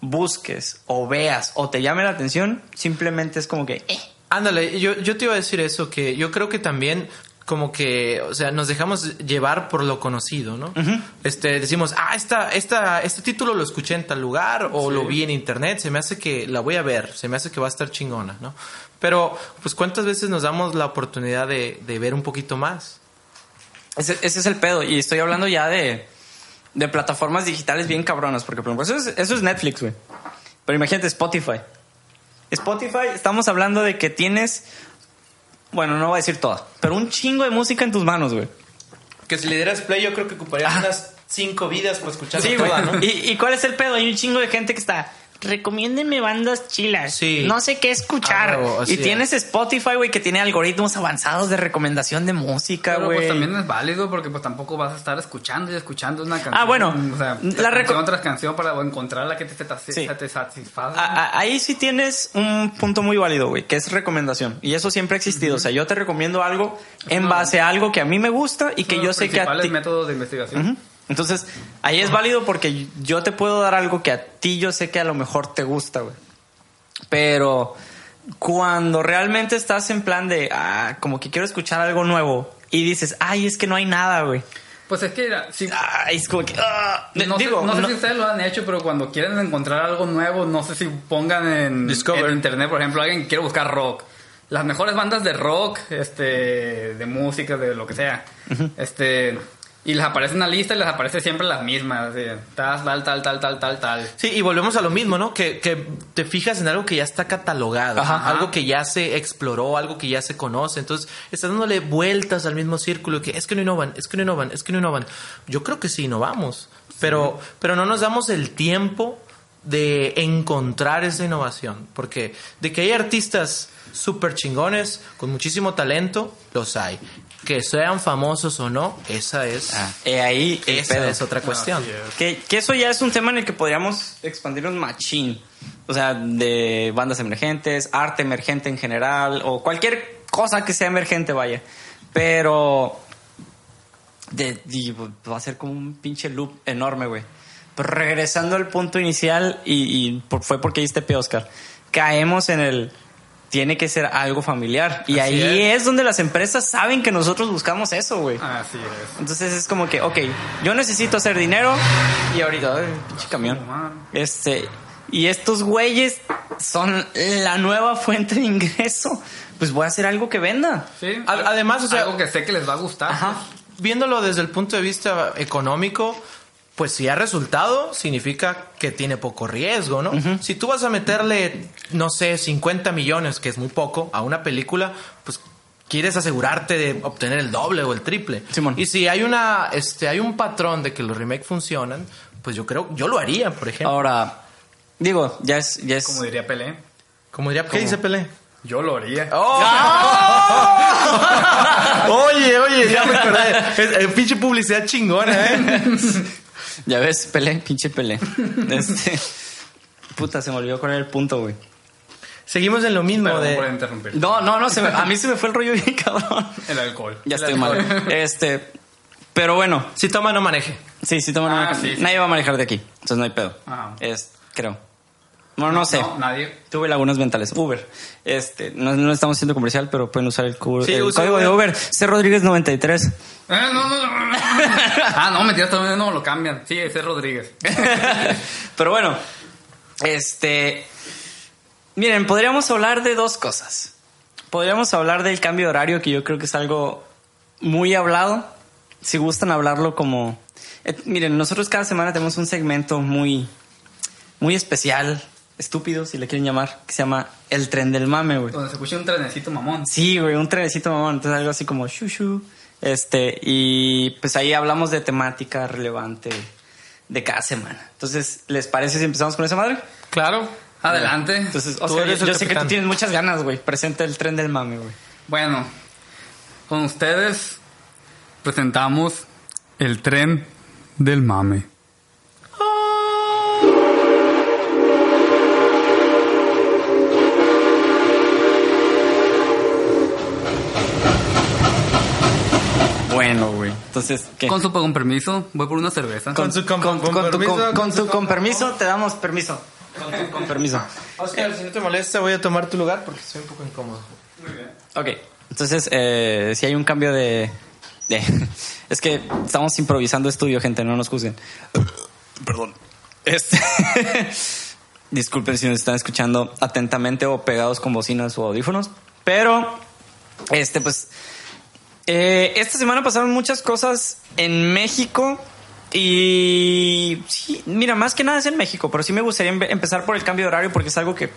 busques o veas o te llame la atención, simplemente es como que, eh. Ándale, yo, yo te iba a decir eso, que yo creo que también como que, o sea, nos dejamos llevar por lo conocido, ¿no? Este, decimos, ah, esta, esta, este título lo escuché en tal lugar o lo vi en internet, se me hace que la voy a ver, se me hace que va a estar chingona, ¿no? Pero, pues, ¿cuántas veces nos damos la oportunidad de, de ver un poquito más? Ese, ese es el pedo. Y estoy hablando ya de, de plataformas digitales bien cabronas. Porque, por ejemplo, eso es, eso es Netflix, güey. Pero imagínate Spotify. Spotify, estamos hablando de que tienes. Bueno, no voy a decir toda, pero un chingo de música en tus manos, güey. Que si le dieras play, yo creo que ocuparía Ah. unas cinco vidas para escuchar Sí, güey. *laughs* ¿Y, ¿Y cuál es el pedo? Hay un chingo de gente que está. Recomiéndenme bandas chilas. Sí. No sé qué escuchar. Ah, y tienes Spotify, güey, que tiene algoritmos avanzados de recomendación de música, Pero güey. pues también es válido porque pues tampoco vas a estar escuchando y escuchando una canción. Ah, bueno, O sea, la canción tras canción para encontrar la que te, te, Sí. te satisfaga. A- a- ahí sí tienes un punto muy válido, güey, que es recomendación. Y eso siempre ha existido. O sea, yo te recomiendo algo en base a algo que a mí me gusta y que yo sé que a ti... métodos de investigación. Ujú. Entonces, ahí es válido porque yo te puedo dar algo que a ti yo sé que a lo mejor te gusta, güey. Pero cuando realmente estás en plan de, ah, como que quiero escuchar algo nuevo y dices, ay, es que no hay nada, güey. Pues es que si, Ay, es como que, ah. no, digo, sé, no sé no- si ustedes lo han hecho, pero cuando quieren encontrar algo nuevo, no sé si pongan en, Discover. en internet, por ejemplo, alguien que quiere buscar rock. Las mejores bandas de rock, este, de música, de lo que sea. Este, y les aparece una lista y les aparece siempre las mismas. así, tal, tal, tal, tal, tal, tal, tal. Sí, y volvemos a lo mismo, ¿no? Que, que te fijas en algo que ya está catalogado, Ajá. algo que ya se exploró, algo que ya se conoce. Entonces, estás dándole vueltas al mismo círculo que es que no innovan, es que no innovan, es que no innovan. Yo creo que sí innovamos, pero, pero no nos damos el tiempo de encontrar esa innovación. Porque de que hay artistas súper chingones, con muchísimo talento, los hay. Que sean famosos o no, esa es, Ah, eh, ahí esa pedo. es otra cuestión. Que, que eso ya es un tema en el que podríamos expandirnos machín. O sea, de bandas emergentes, arte emergente en general, o cualquier cosa que sea emergente, vaya. Pero de, va a ser como un pinche loop enorme, güey. Pero regresando al punto inicial, y, y por- fue porque diste pie, Oscar, caemos en el... Tiene que ser algo familiar. Y Así ahí es. donde las empresas saben que nosotros buscamos eso, güey. Así es. Entonces es como que, ok, yo necesito hacer dinero y ahorita, ay, pinche camión. Este, y estos güeyes son la nueva fuente de ingreso. Pues voy a hacer algo que venda. Sí. Ad- además, o sea- algo que sé que les va a gustar. Ajá. viéndolo desde el punto de vista económico, pues si ha resultado, significa que tiene poco riesgo, ¿no? Si tú vas a meterle, no sé, 50 millones, que es muy poco, a una película, pues quieres asegurarte de obtener el doble o el triple. Simón. Y si hay una, este, hay un patrón de que los remakes funcionan, pues yo creo, yo lo haría, por ejemplo. Ahora, digo, ya es, ya es. Como diría Pelé. Como diría, ¿qué dice Pelé? Yo lo haría. *laughs* oye, oye, ya me acordé. Es, es pinche publicidad chingona, ¿eh? *laughs* Ya ves, Pelé, pinche Pelé. *laughs* Este, puta, se me olvidó cuál era el punto, güey. Seguimos en lo mismo Perdón por de... interrumpir. No, no, no, se me- a mí se me fue el rollo bien cabrón. El alcohol. Ya estoy mal. *laughs* Este, pero bueno, Si toma, no maneje. Sí, sí, toma Ah, una- sí, sí. Nadie va a manejar de aquí, entonces no hay pedo. Ajá. Es, creo. Bueno, no, sé. No, nadie. Tuve lagunas mentales. Uber. Este, no, no estamos haciendo comercial, pero pueden usar el, cu- Sí, el código de Uber. C Rodríguez 93. Eh, no, no, no. ah, no, mentira, todavía no lo cambian. Sí, es Rodríguez. *laughs* pero bueno, este, miren, podríamos hablar de dos cosas. Podríamos hablar del cambio de horario, que yo creo que es algo muy hablado. Si gustan hablarlo como, eh, miren, nosotros cada semana tenemos un segmento muy, muy especial, estúpido, si le quieren llamar, que se llama El Tren del Mame, güey. Donde se escucha un trenecito mamón. Sí, güey, un trenecito mamón, entonces algo así como shushu. Este, y pues ahí hablamos de temática relevante de cada semana. Entonces, ¿les parece si empezamos con esa madre? Claro. Adelante. Entonces, Oscar, yo, yo sé que tú tienes muchas ganas, güey. Presenta el tren del mame, güey. Bueno, con ustedes presentamos el tren del mame. Bueno, güey. Entonces, ¿qué? Con su con permiso, voy por una cerveza. Con su con- con tu- permiso, con, con tu- su- con permiso, te damos permiso. Con, con permiso. Oscar, si no te molesta, voy a tomar tu lugar porque estoy un poco incómodo. Ok, entonces, eh, si hay un cambio de, de- *laughs* Es que estamos improvisando estudio, gente, no nos juzguen. *coughs* Perdón. Este... *laughs* Disculpen si nos están escuchando atentamente o pegados con bocinas o audífonos, pero, este, pues, eh, esta semana pasaron muchas cosas en México y sí, mira, más que nada es en México, pero sí me gustaría empe- empezar por el cambio de horario porque es algo que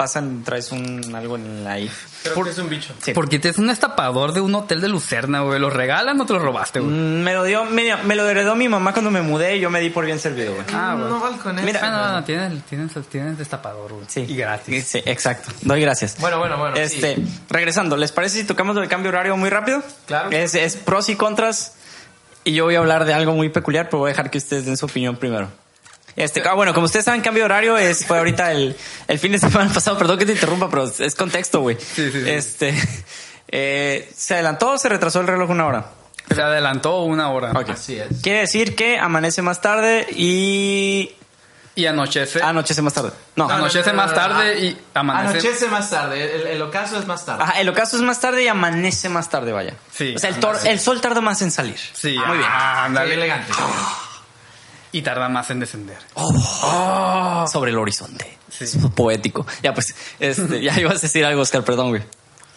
pasan, traes un algo en la ahí. Creo que es un bicho. Sí. Porque te es un estapador de un hotel de Lucerna, güey. ¿Lo regalan o te lo robaste, güey? Mm, Me lo dio, me, me lo heredó mi mamá cuando me mudé y yo me di por bien servido, güey. Ah, güey. No, con eso. Mira, Ah, no, no, tienes, tienes, tienes destapador, güey. Sí. Y gratis. Sí, exacto. Doy gracias. Bueno, bueno, bueno. Este, sí. regresando, ¿les parece si tocamos del cambio horario muy rápido? Claro. Es, es pros y contras. Y yo voy a hablar de algo muy peculiar, pero voy a dejar que ustedes den su opinión primero. Este, ah, bueno, como ustedes saben, cambio de horario es, fue ahorita el, el fin de semana *laughs* pasado. Perdón que te interrumpa, pero es contexto, güey. Sí, sí, sí. Este, *laughs* eh, ¿se adelantó o se retrasó el reloj una hora? Se adelantó una hora. Ok. Así es. Quiere decir que amanece más tarde y Y anochece. anochece más tarde. No. Ah, anochece más tarde y amanece. Anochece más tarde. El, el ocaso es más tarde. Ajá, el ocaso es más tarde y amanece más tarde, vaya. Sí, O sea, el, el sol tarda más en salir. Sí, Muy bien. ah, ándale. elegante. Y tarda más en descender. Sobre el horizonte. Sí. Es poético. Ya, pues, este, ya *laughs* ibas a decir algo, Oscar, perdón, güey.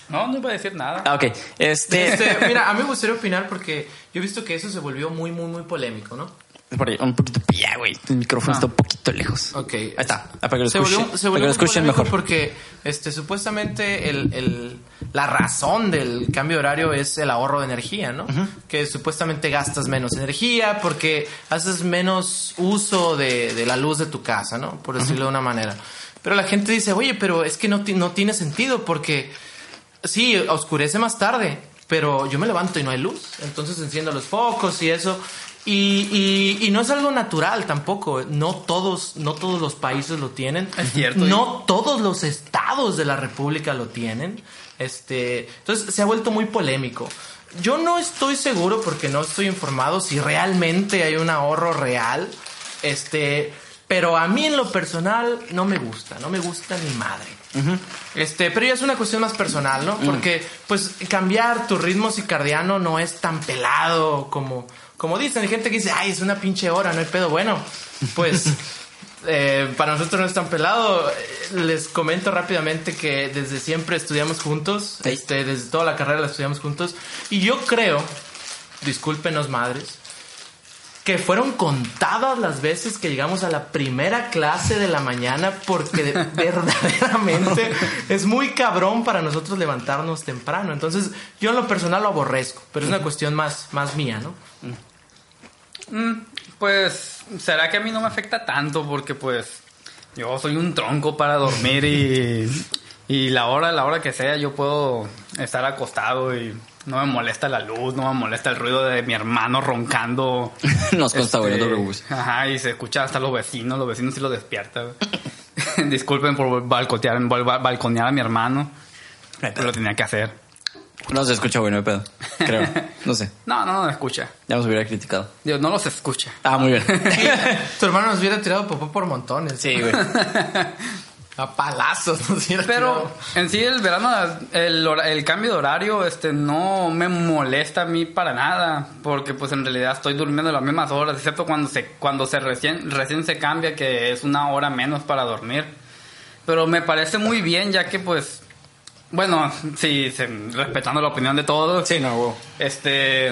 No, no iba a decir nada. Ah, ok. Este. Este, mira, a mí me *laughs* gustaría opinar porque yo he visto que eso se volvió muy, muy, muy polémico, ¿no? Por ahí, un poquito. Ya, güey. El micrófono Ah. está un poquito lejos. Ok. Ahí está. Para que lo Se escuchen, volvió, se para volvió que lo escuchen mejor. porque este, supuestamente el, el- la razón del cambio de horario es el ahorro de energía, ¿no? Que supuestamente gastas menos energía porque haces menos uso de, de la luz de tu casa, ¿no? Por decirlo de una manera. Pero la gente dice, oye, pero es que no, no tiene sentido porque sí, oscurece más tarde, pero yo me levanto y no hay luz. Entonces enciendo los focos y eso. Y, y- y no es algo natural tampoco. No todos, no todos los países lo tienen. Es cierto. No todos los estados de la República lo tienen. Este, entonces se ha vuelto muy polémico. Yo no estoy seguro porque no estoy informado si realmente hay un ahorro real. Este, pero a mí en lo personal no me gusta, no me gusta ni madre. Este, pero ya es una cuestión más personal, ¿no? Porque, pues, cambiar tu ritmo circadiano no es tan pelado como, como dicen. Hay gente que dice, ay, es una pinche hora, no hay pedo. Bueno, pues, *laughs* eh, para nosotros no es tan pelado. Les comento rápidamente que desde siempre estudiamos juntos. Sí. Este, desde toda la carrera la estudiamos juntos. Y yo creo, discúlpenos madres, que fueron contadas las veces que llegamos a la primera clase de la mañana porque de- *laughs* verdaderamente es muy cabrón para nosotros levantarnos temprano. Entonces, yo en lo personal lo aborrezco, pero es una cuestión más, más mía, ¿no? Mm, pues, ¿será que a mí no me afecta tanto? Porque, pues, yo soy un tronco para dormir y, y la hora, la hora que sea, yo puedo estar acostado y no me molesta la luz, no me molesta el ruido de mi hermano roncando. *laughs* Nos consta, no te Este, preocupes. Ajá, y se escucha hasta los vecinos, los vecinos sí lo despiertan. *laughs* Disculpen por balcotear, bal- bal- balconear a mi hermano, pero lo tenía que hacer. No se escucha, güey, no hay pedo. Creo. *laughs* No sé. No, no, no escucha. Ya nos hubiera criticado. Dios, no los escucha. Ah, muy bien. *laughs* Tu hermano nos hubiera tirado popó por montones. Sí, güey. *laughs* A palazos nos hubiera Pero tirado. en sí el verano, el, hora- el cambio de horario, este, no me molesta a mí para nada, porque pues en realidad estoy durmiendo las mismas horas, excepto cuando se, cuando se recién, recién se cambia, que es una hora menos para dormir. Pero me parece muy bien, ya que pues, bueno, sí, se- respetando la opinión de todos, Sí, no, güey. este,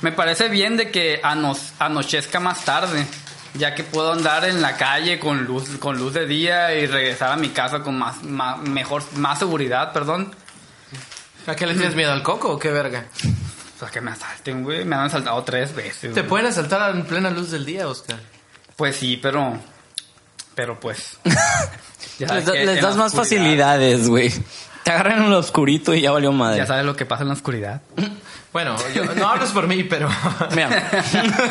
me parece bien de que anos- anochezca más tarde, ya que puedo andar en la calle con luz, con luz de día y regresar a mi casa con más, más mejor, más seguridad, perdón. ¿A qué le tienes miedo al coco o qué verga? O sea, que me asalten, güey. Me han asaltado tres veces. Te güey. pueden asaltar en plena luz del día, Oscar. Pues sí, pero. Pero pues. *laughs* Les, da- das más facilidades, güey. Te agarran en lo oscurito y ya valió madre. Ya sabes lo que pasa en la oscuridad. *laughs* Bueno, yo- no hables por mí, pero... *laughs* Mira,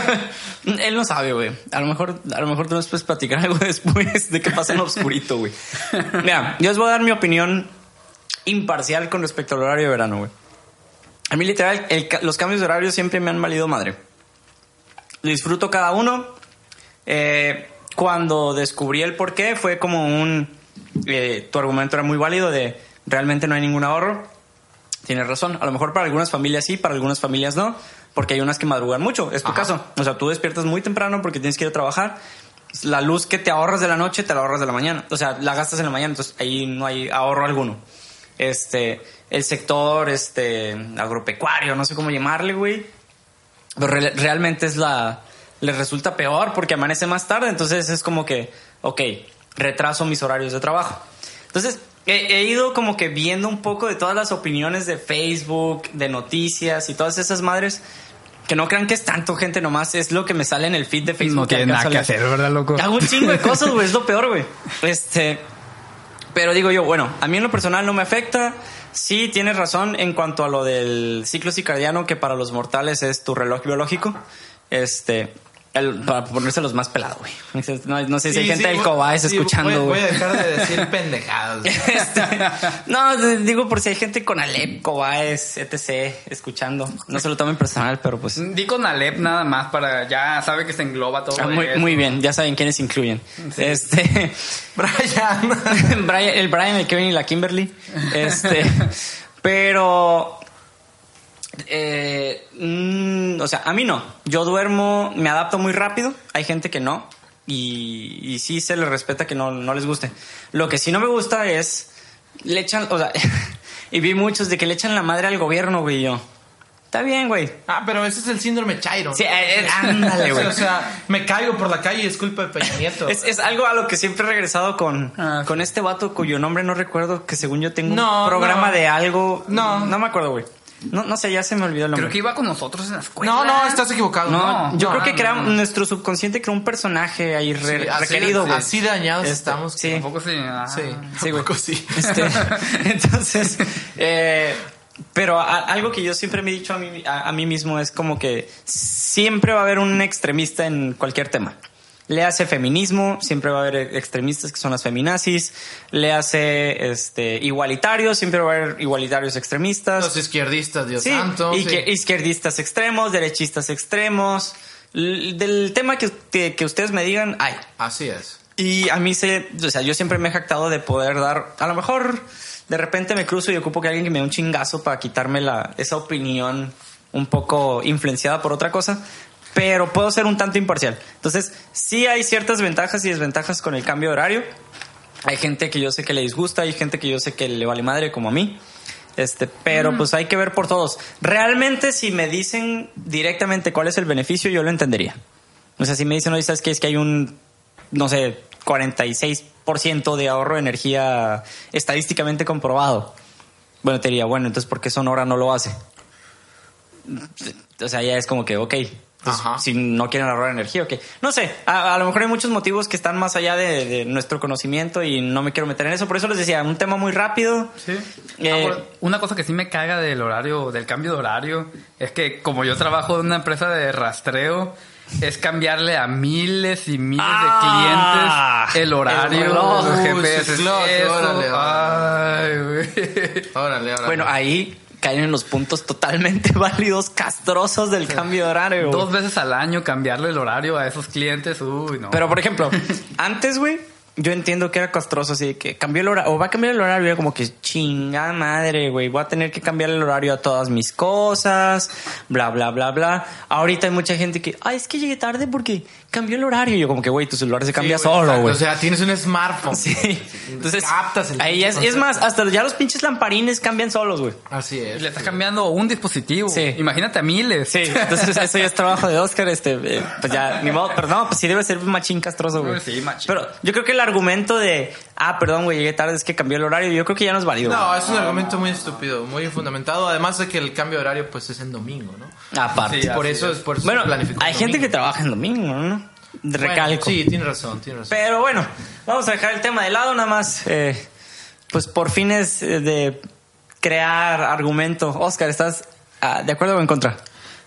*laughs* él no sabe, güey. A lo mejor, a lo mejor tú nos puedes platicar algo después de qué pasa en lo oscurito, güey. Mira, yo les voy a dar mi opinión imparcial con respecto al horario de verano, güey. A mí literal, el los cambios de horario siempre me han valido madre. Disfruto cada uno. Eh, cuando descubrí el por qué, fue como un... eh, tu argumento era muy válido de realmente no hay ningún ahorro. Tienes razón. A lo mejor para algunas familias sí, para algunas familias no. Porque hay unas que madrugan mucho. Es tu Ajá. caso. O sea, tú despiertas muy temprano porque tienes que ir a trabajar. La luz que te ahorras de la noche, te la ahorras de la mañana. O sea, la gastas en la mañana. Entonces ahí no hay ahorro alguno. Este, el sector, este, agropecuario, no sé cómo llamarle, güey. Pero re- realmente es la... Les resulta peor porque amanece más tarde. Entonces es como que, ok, retraso mis horarios de trabajo. Entonces, he, he ido como que viendo un poco de todas las opiniones de Facebook, de noticias y todas esas madres. Que no crean que es tanto, gente, nomás es lo que me sale en el feed de Facebook. No tiene nada que hacer, ¿verdad, loco? Hago un chingo de cosas, güey, es lo peor, güey. *laughs* Este, pero digo yo, bueno, a mí en lo personal no me afecta. Sí, tienes razón en cuanto a lo del ciclo circadiano, que para los mortales es tu reloj biológico. Este, el- para ponerse los más pelados, güey. No, no sé si hay Sí, gente sí, del voy- Cobáez sí, escuchando, Voy, voy güey. a dejar de decir *laughs* pendejadas. Este, no, digo por si hay gente con Alep, Cobáez, etc. escuchando. No se lo tomen personal, pero pues. Di con Alep nada más para ya sabe que se engloba todo. Ah, muy, eso. muy bien, ya saben quiénes incluyen. Este. *laughs* Brian. *laughs* Brian, el Brian, el Kevin y la Kimberly. Este, pero, eh, mm, o sea, a mí no. Yo duermo, me adapto muy rápido. Hay gente que no. Y, y sí se les respeta que no, no les guste. Lo que sí no me gusta es, le echan, o sea, *laughs* y vi muchos de que le echan la madre al gobierno, güey. yo, está bien, güey. Ah, pero ese es el síndrome Chairo. Sí, eh, eh, ándale, güey. *laughs* O sea, me caigo por la calle y es culpa de Peña *laughs* Nieto. Es, es algo a lo que siempre he regresado con, Ah, con este vato cuyo nombre no recuerdo, que según yo tengo No, un programa no. de algo. No. No me acuerdo, güey. No, no sé, ya se me olvidó el nombre. Creo que iba con nosotros en la escuela. no, no, estás equivocado. No, No, yo no, creo que no, crea, no. nuestro subconsciente creó un personaje ahí re- Sí, así- requerido, güey. Así dañados Este, estamos. Sí. Tampoco sí. ah. Sí, Sí, güey. sí. Este, *laughs* *laughs* entonces, eh, pero a- algo que yo siempre me he dicho a mí, a, a mí mismo es como que siempre va a haber un extremista en cualquier tema. Le hace feminismo, siempre va a haber extremistas que son las feminazis. Le hace este, igualitarios, siempre va a haber igualitarios extremistas. Los izquierdistas, Dios Sí, santo. y sí. que izquierdistas extremos, derechistas extremos. Del tema que, que, que ustedes me digan, hay. Así es. Y a mí se, o sea, yo siempre me he jactado de poder dar, a lo mejor de repente me cruzo y ocupo que alguien que me dé un chingazo para quitarme la, esa opinión un poco influenciada por otra cosa, pero puedo ser un tanto imparcial. Entonces, sí hay ciertas ventajas y desventajas con el cambio de horario. Hay gente que yo sé que le disgusta, hay gente que yo sé que le vale madre como a mí. Este, pero pues hay que ver por todos. Realmente si me dicen directamente cuál es el beneficio, yo lo entendería. O sea, si me dicen, oye, ¿sabes qué? Es que hay un, no sé, 46% de ahorro de energía estadísticamente comprobado. Bueno, te diría, bueno, entonces ¿por qué Sonora no lo hace? O sea, ya es como que, ok. Ajá. si no quieren ahorrar energía, ok. No sé, a, a lo mejor hay muchos motivos que están más allá de, de nuestro conocimiento y no me quiero meter en eso. Por eso les decía, un tema muy rápido. Sí. Eh, Ah, una cosa que sí me caga del horario, del cambio de horario, es que como yo trabajo en una empresa de rastreo, es cambiarle a miles y miles Ah, de clientes el horario el reloj. los GPS. Eso, ay. Órale, órale. Bueno, ahí caen en los puntos totalmente *laughs* válidos, castrosos del cambio de horario. Dos veces al año cambiarle el horario a esos clientes, uy, no. Pero, por ejemplo, *laughs* antes, güey, yo entiendo que era castroso, así de que cambió el horario, o va a cambiar el horario, y era como que chingada madre, güey, voy a tener que cambiar el horario a todas mis cosas, bla, bla, bla, bla. Ahorita hay mucha gente que, ay, es que llegué tarde porque cambió el horario. Y yo, como que, güey, tu celular se cambia Sí, güey, solo, güey. O sea, tienes un smartphone. Sí. Entonces, Captas el ahí es, más, hasta ya los pinches lamparines cambian solos, güey. Así es. Le estás cambiando un dispositivo. Sí. Imagínate a miles. Sí, entonces eso ya es trabajo de Oscar, este, eh, pues ya, ni modo, pero no, pues sí debe ser machín castroso, güey. Sí, machín. Pero yo creo que el argumento de, ah, perdón, güey, llegué tarde, es que cambió el horario, yo creo que ya no es válido. No, güey. es un argumento muy estúpido, muy fundamentado. Además de que el cambio de horario pues es en domingo, ¿no? Aparte. Sí, por eso es. por eso bueno, se planificó hay gente que trabaja en domingo, ¿no? Bueno, Recalco. sí, tiene razón, tiene razón. Pero bueno, vamos a dejar el tema de lado, nada más, eh, pues por fines eh, de crear argumento. Oscar, ¿estás ah, de acuerdo o en contra?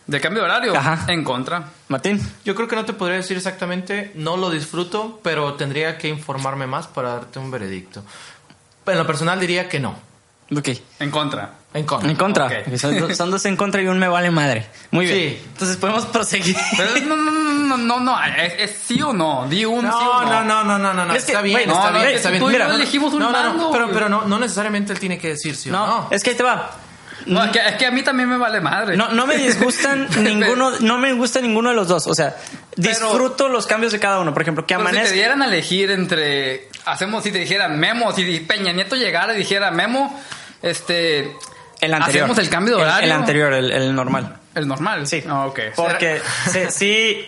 De cambio de horario, Ajá. en contra. Martín. Yo creo que no te podría decir exactamente, no lo disfruto, pero tendría que informarme más para darte un veredicto. En lo personal diría que no. Ok. En contra. En contra. En contra. Ok. Son, dos- son dos en contra y un me vale madre. Muy bien. Sí. Entonces podemos proseguir. Pero no, no, no, no, no, no, es, es sí o no. Di un sí No, o no. no, no, no, no, no, no. Es que, está bien, güey, está no, bien, no, está bien. tú y yo no, no, elegimos un no, no, no, pero, pero no, no necesariamente él tiene que decir sí o No, no. es que ahí te va. No, es que, es que a mí también me vale madre. No, no me disgustan *laughs* ninguno, no me gusta ninguno de los dos. O sea, disfruto los cambios de cada uno. Por ejemplo, que si te dieran a elegir entre. Hacemos, si te dijeran Memo, si Peña Nieto llegara y dijera Memo, este. El anterior. Hacemos el cambio de horario. El, anterior, el, el normal. El normal. Sí. Ok. Porque sí, sí,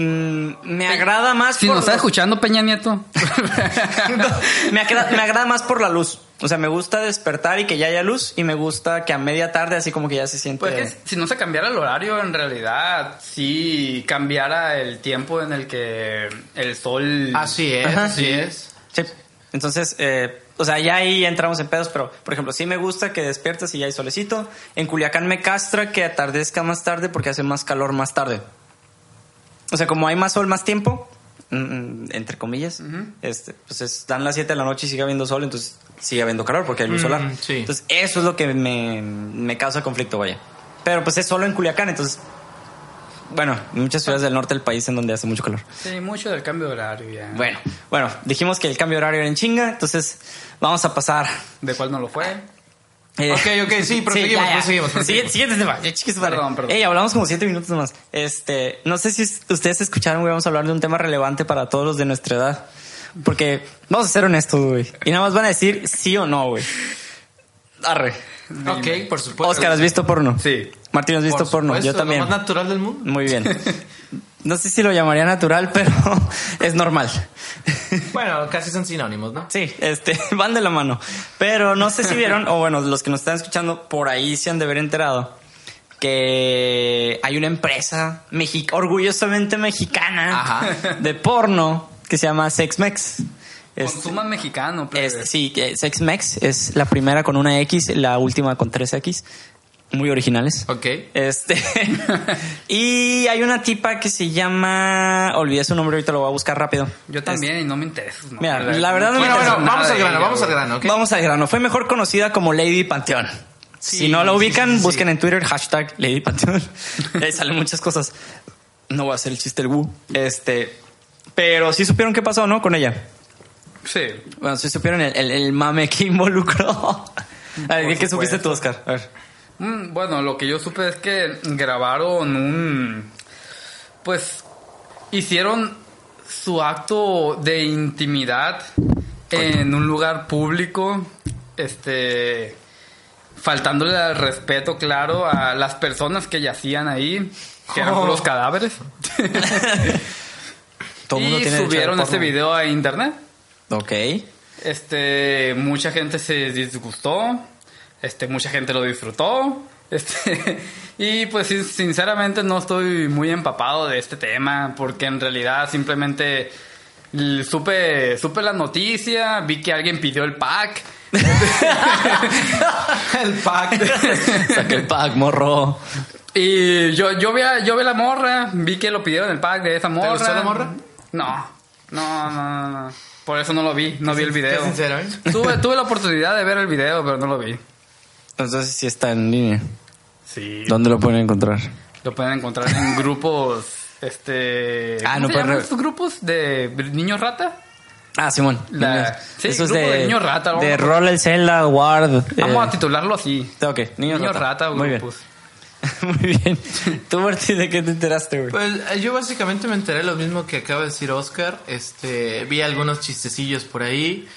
mm, me agrada más Si por nos está los- escuchando Peña Nieto. *laughs* me, agrada, me agrada más por la luz. O sea, me gusta despertar y que ya haya luz y me gusta que a media tarde así como que ya se siente... Pues que si no se cambiara el horario, en realidad sí cambiara el tiempo en el que el sol... Así es, Ajá. así es. Sí. Entonces, eh, o sea, ya ahí entramos en pedos, pero por ejemplo, sí me gusta que despiertas y ya hay solecito. En Culiacán me castra que atardezca más tarde porque hace más calor más tarde. O sea, como hay más sol más tiempo, mm, mm, entre comillas, este, pues es- dan las 7 de la noche y sigue habiendo sol, entonces sigue habiendo calor porque hay luz Mm, solar. sí. Entonces, eso es lo que me, me causa conflicto, vaya. Pero pues es solo en Culiacán, entonces, bueno, en muchas ciudades del norte del país en donde hace mucho calor. Sí, mucho del cambio de horario ya. Bueno, bueno, dijimos que el cambio de horario era en chinga, entonces vamos a pasar. ¿De cuál no lo fue? eh, Ok, ok, sí, *laughs* proseguimos, ya. proseguimos, proseguimos. Siguiente, tema. Chiquis. Perdón, perdón. Ey, hablamos como siete minutos nomás. Este, no sé si ustedes escucharon, güey, vamos a hablar de un tema relevante para todos los de nuestra edad. Porque vamos a ser honestos, güey. Y nada más van a decir sí o no, güey. Arre. Ok, por supuesto. Oscar, ¿has visto porno? Sí. Martín, ¿has visto Por porno? supuesto, Yo también. Lo más natural del mundo. Muy bien. *laughs* No sé si lo llamaría natural, pero *laughs* es normal. Bueno, casi son sinónimos, ¿no? Sí, este, *laughs* van de la mano. Pero no sé si vieron, o bueno, los que nos están escuchando por ahí se han de haber enterado que hay una empresa mexi- orgullosamente mexicana Ajá. de porno que se llama Sexmex. Este, Consuman mexicano, es- sí, que Sexmex es la primera con una X, la última con tres X. Muy originales. Ok. Este. *laughs* y hay una tipa que se llama. Olvidé su nombre, ahorita lo voy a buscar rápido. Yo también y no me interesa. ¿no? Mira, la verdad no me interesa bueno, vamos al grano, ella, vamos al grano. Vamos al grano. Fue mejor conocida como Lady Panteón. Sí, si no la ubican, sí, sí. busquen en Twitter hashtag Lady Panteón. *laughs* Ahí salen muchas cosas. No voy a hacer el chiste el Wu. Este. Pero sí supieron qué pasó, ¿no? Con ella. Sí. Bueno, sí supieron el, el- el mame que *laughs* involucró. A ver, ¿qué supiste tú, Oscar? A ver. Mm, Bueno, lo que yo supe es que grabaron un... Pues hicieron su acto de intimidad en un lugar público, este, faltándole al respeto, claro, a las personas que yacían ahí, que eran Oh. puros cadáveres. *laughs* Todo el mundo y tiene subieron este video a internet. Ok. Este, mucha gente se disgustó, este, mucha gente lo disfrutó, este, *laughs* y pues sinceramente no estoy muy empapado de este tema, porque en realidad simplemente supe, supe la noticia, vi que alguien pidió el pack, *laughs* el pack. *laughs* Saqué el pack, morro. y yo, yo vi a, yo vi a la morra, vi que lo pidieron el pack de esa morra. gustó la morra? No, no, no, no, no. Por eso no lo vi, no vi el video. Qué sincero, ¿eh? *laughs* Tuve, tuve la oportunidad de ver el video, pero no lo vi. Entonces sí está en línea. Sí. ¿Dónde lo pueden encontrar? Lo pueden encontrar en *laughs* grupos, este... Ah, ¿cómo no se pueden estos grupos de niños rata? Ah, Simón. La- sí, Eso es de, de niños rata, vamos De a- Roll el Zelda, Ward. Vamos eh, a titularlo así. Ok, niños, Niños rata, Muy bien. *laughs* Muy bien. ¿Tú, Martín, de qué te enteraste, güey? Pues eh, yo básicamente me enteré lo mismo que acaba de decir Oscar. Este, vi algunos chistecillos por ahí.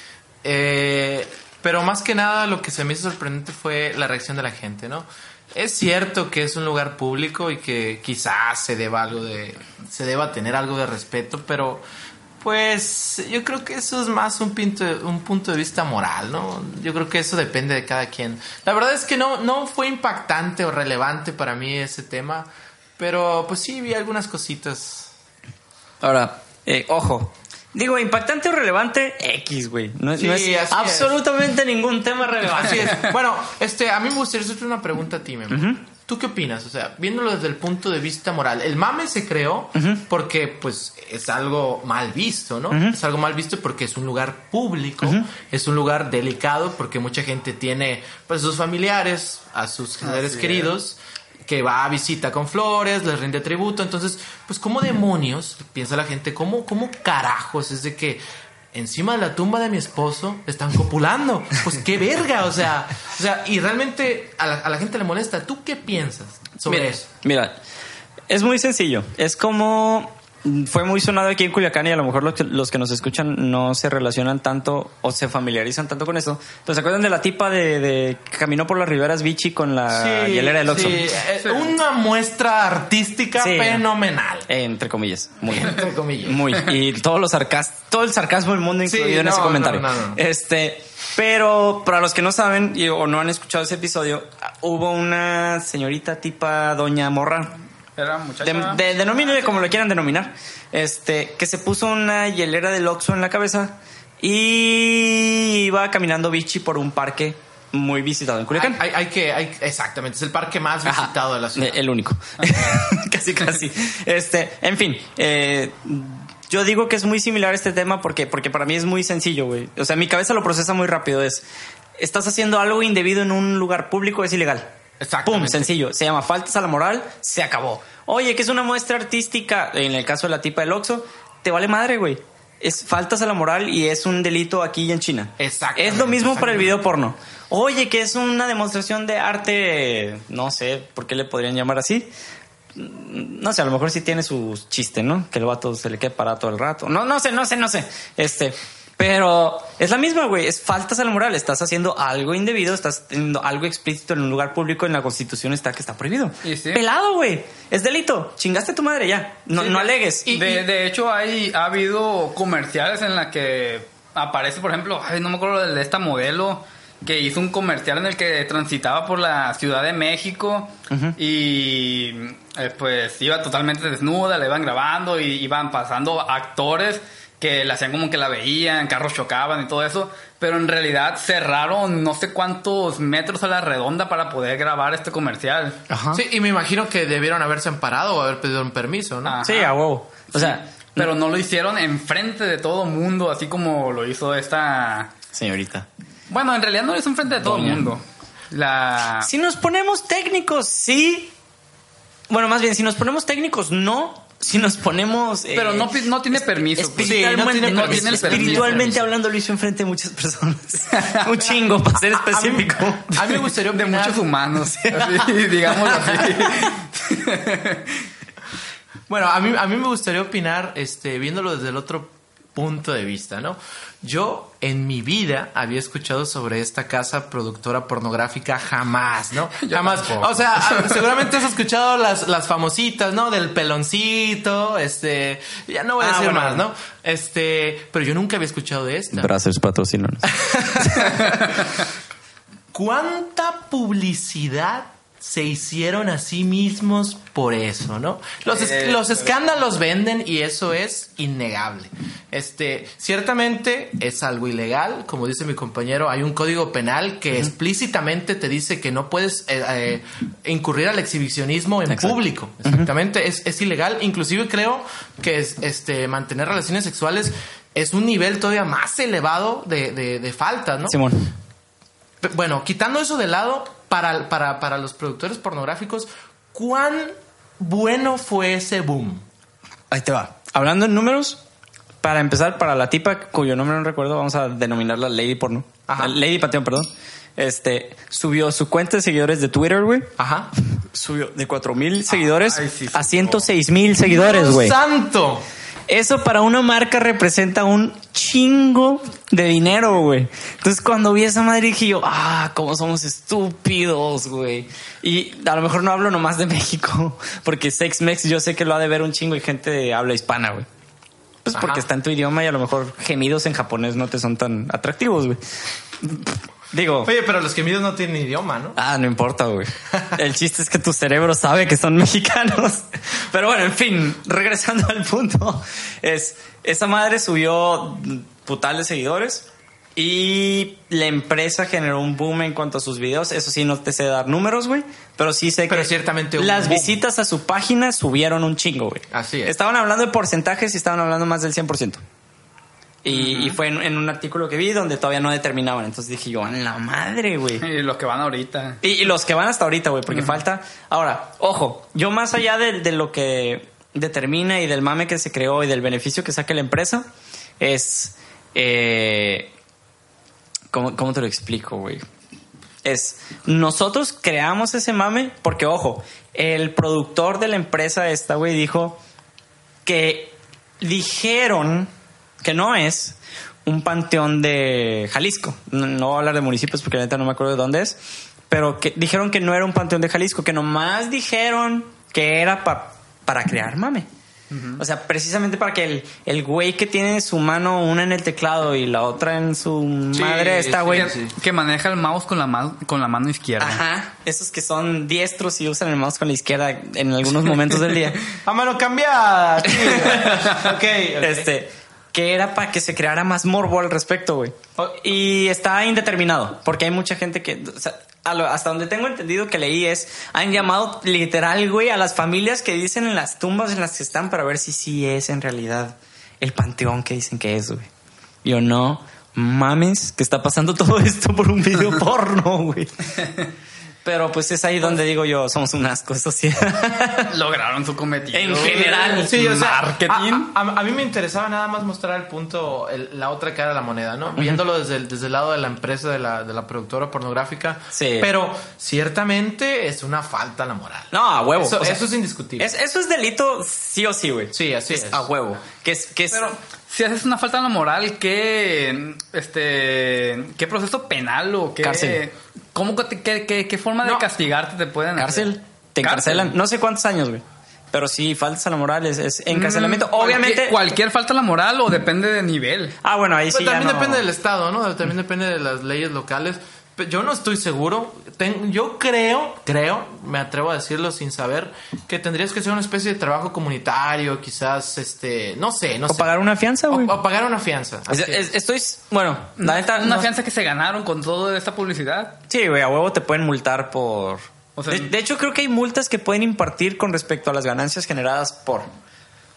Eh, pero más que nada lo que se me hizo sorprendente fue la reacción de la gente, ¿no? Es cierto que es un lugar público y que quizás se deba algo de se deba tener algo de respeto, pero pues yo creo que eso es más un punto, un punto de vista moral, ¿no? Yo creo que eso depende de cada quien. La verdad es que no, no fue impactante o relevante para mí ese tema, pero pues sí vi algunas cositas. Ahora, eh, ojo. Digo, impactante o relevante, X, güey. No, Sí, no así es es. absolutamente ningún tema relevante. Así es. Bueno, este, a mí me gustaría hacerte una pregunta a ti, Memo. ¿Tú qué opinas? O sea, viéndolo desde el punto de vista moral, el mame se creó porque, pues, es algo mal visto, ¿no? Es algo mal visto porque es un lugar público, es un lugar delicado porque mucha gente tiene, pues, sus familiares, a sus seres queridos, que va a visita con flores, les rinde tributo. Entonces, pues, ¿cómo demonios, piensa la gente, cómo, cómo carajos es de que encima de la tumba de mi esposo están copulando? Pues, qué verga, o sea, o sea, y realmente a la, a la gente le molesta. ¿Tú qué piensas sobre Mira, eso? mira, es muy sencillo. Es como fue muy sonado aquí en Culiacán y a lo mejor los que, los que nos escuchan no se relacionan tanto o se familiarizan tanto con esto. Entonces, ¿se acuerdan de la tipa de, de que caminó por las riberas Vichy con la hielera del Oxxo? sí, eh, Una muestra artística Sí. fenomenal. Eh, entre comillas, muy. Entre comillas. Muy. Y todo, lo sarcas todo el sarcasmo del mundo Sí, incluido en no, ese comentario. no, no. Este, pero para los que no saben y, o no han escuchado ese episodio, hubo una señorita tipa Doña Morra. Era muchacha. De, de, denomínele como lo quieran denominar. Este, que se puso una hielera del Oxxo en la cabeza y iba caminando bichi por un parque muy visitado en Culiacán. Hay, hay que, hay, exactamente, es el parque más Ajá. visitado de la ciudad. El único. *laughs* casi, casi. Este, en fin, eh, yo digo que es muy similar este tema porque, porque para mí es muy sencillo, güey. O sea, mi cabeza lo procesa muy rápido. Es, estás haciendo algo indebido en un lugar público, es ilegal. Pum, sencillo. Se llama faltas a la moral, se acabó. Oye, que es una muestra artística, en el caso de la tipa del Oxxo, te vale madre, güey. Es faltas a la moral y es un delito aquí y en China. Exactamente, Es lo mismo para el video porno. Oye, que es una demostración de arte, no sé por qué le podrían llamar así. No sé, a lo mejor sí tiene su chiste, ¿no? Que el vato se le quede parado todo el rato. No, no sé, no sé, no sé. Este, pero es la misma, güey. Es faltas a la moral. Estás haciendo algo indebido, estás teniendo algo explícito en un lugar público. En la constitución está que está prohibido. Y sí. Pelado, güey. Es delito. Chingaste a tu madre ya. No, Sí, no alegues. de, de hecho, hay, ha habido comerciales en la que aparece, por ejemplo, ay, no me acuerdo de esta modelo que hizo un comercial en el que transitaba por la Ciudad de México y eh, pues iba totalmente desnuda, la iban grabando y iban pasando actores que le hacían como que la veían, carros chocaban y todo eso, pero en realidad cerraron no sé cuántos metros a la redonda para poder grabar este comercial. Ajá. Sí, y me imagino que debieron haberse amparado o haber pedido un permiso, ¿no? Sí, a huevo. O sea, Pero no lo hicieron enfrente de todo mundo, así como lo hizo esta... señorita. Bueno, en realidad no lo hizo enfrente de todo el mundo. La... Si nos ponemos técnicos, sí. Bueno, más bien, si nos ponemos técnicos, no. Si nos ponemos. eh, Pero no, no tiene permiso. Espiritualmente, Sí, no tiene no, permiso. tiene el permiso. espiritualmente hablando, lo hizo enfrente de muchas personas. *laughs* Un chingo, para ser específico. A mí me gustaría de opinar- muchos humanos, *laughs* así, digámoslo así. *laughs* Bueno, a mí, a mí me gustaría opinar, este, viéndolo desde el otro punto de vista, ¿no? Yo en mi vida había escuchado sobre esta casa productora pornográfica jamás, ¿no? *laughs* jamás. tampoco. O sea, *laughs* seguramente has escuchado las, las famositas, ¿no? Del peloncito, este, ya no voy a Ah, decir bueno. más, ¿no? Este, pero yo nunca había escuchado de esta. Brazzers. *laughs* ¿Cuánta publicidad se hicieron a sí mismos por eso, no? Los, es- Eh, los escándalos venden y eso es innegable. Este, ciertamente es algo ilegal, como dice mi compañero, hay un código penal que explícitamente te dice que no puedes eh, eh, incurrir al exhibicionismo en Exacto. público. Exactamente, es, es ilegal. Inclusive creo que es, este, mantener relaciones sexuales es un nivel todavía más elevado de, de, de faltas, ¿no? Simón. Bueno, quitando eso de lado, para, para, para los productores pornográficos, ¿cuán bueno fue ese boom? Ahí te va. Hablando en números, para empezar, para la tipa cuyo nombre no recuerdo, vamos a denominarla Lady Porno. Ajá. Lady Panteón, perdón. Este, subió su cuenta de seguidores de Twitter, güey. Ajá. Subió de 4 mil seguidores Ay, sí, sí. a 106 mil seguidores, ¡Dios güey. santo! Eso para una marca representa un chingo de dinero, güey. Entonces cuando vi esa madre dije yo, ah, cómo somos estúpidos, güey. Y a lo mejor no hablo nomás de *laughs* México, porque Sex Mex yo sé que lo ha de ver un chingo de gente de habla hispana, güey. Pues Ajá. porque está en tu idioma y a lo mejor gemidos en japonés no te son tan atractivos, güey. Digo, Oye, pero los gemidos no tienen idioma, ¿no? Ah, no importa, güey. El chiste es que tu cerebro sabe que son mexicanos. Pero bueno, en fin, regresando al punto, es esa madre subió putales seguidores y la empresa generó un boom en cuanto a sus videos. Eso sí, no te sé dar números, güey, pero sí sé Pero que ciertamente las boom. visitas a su página subieron un chingo, güey. Así es. Estaban hablando de porcentajes y estaban hablando más del 100%. Y, y fue en, en un artículo que vi donde todavía no determinaban. Entonces dije yo, en la madre, güey. Y los que van ahorita. Y, y los que van hasta ahorita, güey, porque falta. Ahora, ojo, yo más allá de, de lo que determina y del mame que se creó y del beneficio que saque la empresa, es. Eh, ¿cómo, ¿Cómo te lo explico, güey? Es. Nosotros creamos ese mame porque, ojo, el productor de la empresa esta, güey, dijo que dijeron que no es un panteón de Jalisco. No, no voy a hablar de municipios porque la neta no me acuerdo de dónde es. Pero que dijeron que no era un panteón de Jalisco, que nomás dijeron que era pa- para crear mame. O sea, precisamente para que el, el güey que tiene su mano una en el teclado y la otra en su madre está, sí, güey. sí. Que maneja el mouse con la, ma- con la mano izquierda. Ajá, esos que son diestros y usan el mouse con la izquierda en algunos momentos del día. *laughs* A mano cambiada. sí. *laughs* ok. ok. Este, que era para que se creara más morbo al respecto, güey. Y está indeterminado, porque hay mucha gente que, o sea, hasta donde tengo entendido que leí es, han llamado literal, güey, a las familias que dicen en las tumbas en las que están para ver si sí es en realidad el panteón que dicen que es, güey. Yo no mames que está pasando todo *laughs* esto por un video porno, güey. *laughs* Pero pues es ahí donde digo yo, somos un asco, eso sí. *laughs* Lograron su cometido. En general. Sí, o sea, Marketing. A, a- a mí me interesaba nada más mostrar el punto, el- la otra cara de la moneda, ¿no? Viéndolo desde el, desde el lado de la empresa, de la, de la productora pornográfica. Sí. Pero ciertamente es una falta a la moral. No, a huevo. Eso, o sea, eso es indiscutible. Es- eso es delito sí o sí, güey. Sí, así es. A huevo. Que es, que es, Pero si haces una falta a la moral, ¿qué, este, qué proceso penal o qué, Cárcel. ¿cómo que te- qué, qué- qué forma de castigarte te pueden cárcel. hacer? Te encarcelan. No sé cuántos años, güey. Pero sí, faltas a la moral es, es encarcelamiento. Mm, Obviamente. Cualquier, cualquier falta a la moral o depende de nivel. Ah, bueno, ahí Pero sí. ya también no- depende del estado, ¿no? También depende de las leyes locales. Pero Yo no estoy seguro. Ten- yo creo, creo, me atrevo a decirlo sin saber, que tendrías que hacer una especie de trabajo comunitario, quizás, este, no sé, no O sé. pagar una fianza, O- güey. o pagar una fianza. Es- es. es- estoy. Bueno, la neta. Una no- fianza que se ganaron con toda esta publicidad. Sí, güey, a huevo te pueden multar por. O sea, de, de hecho, creo que hay multas que pueden impartir con respecto a las ganancias generadas por.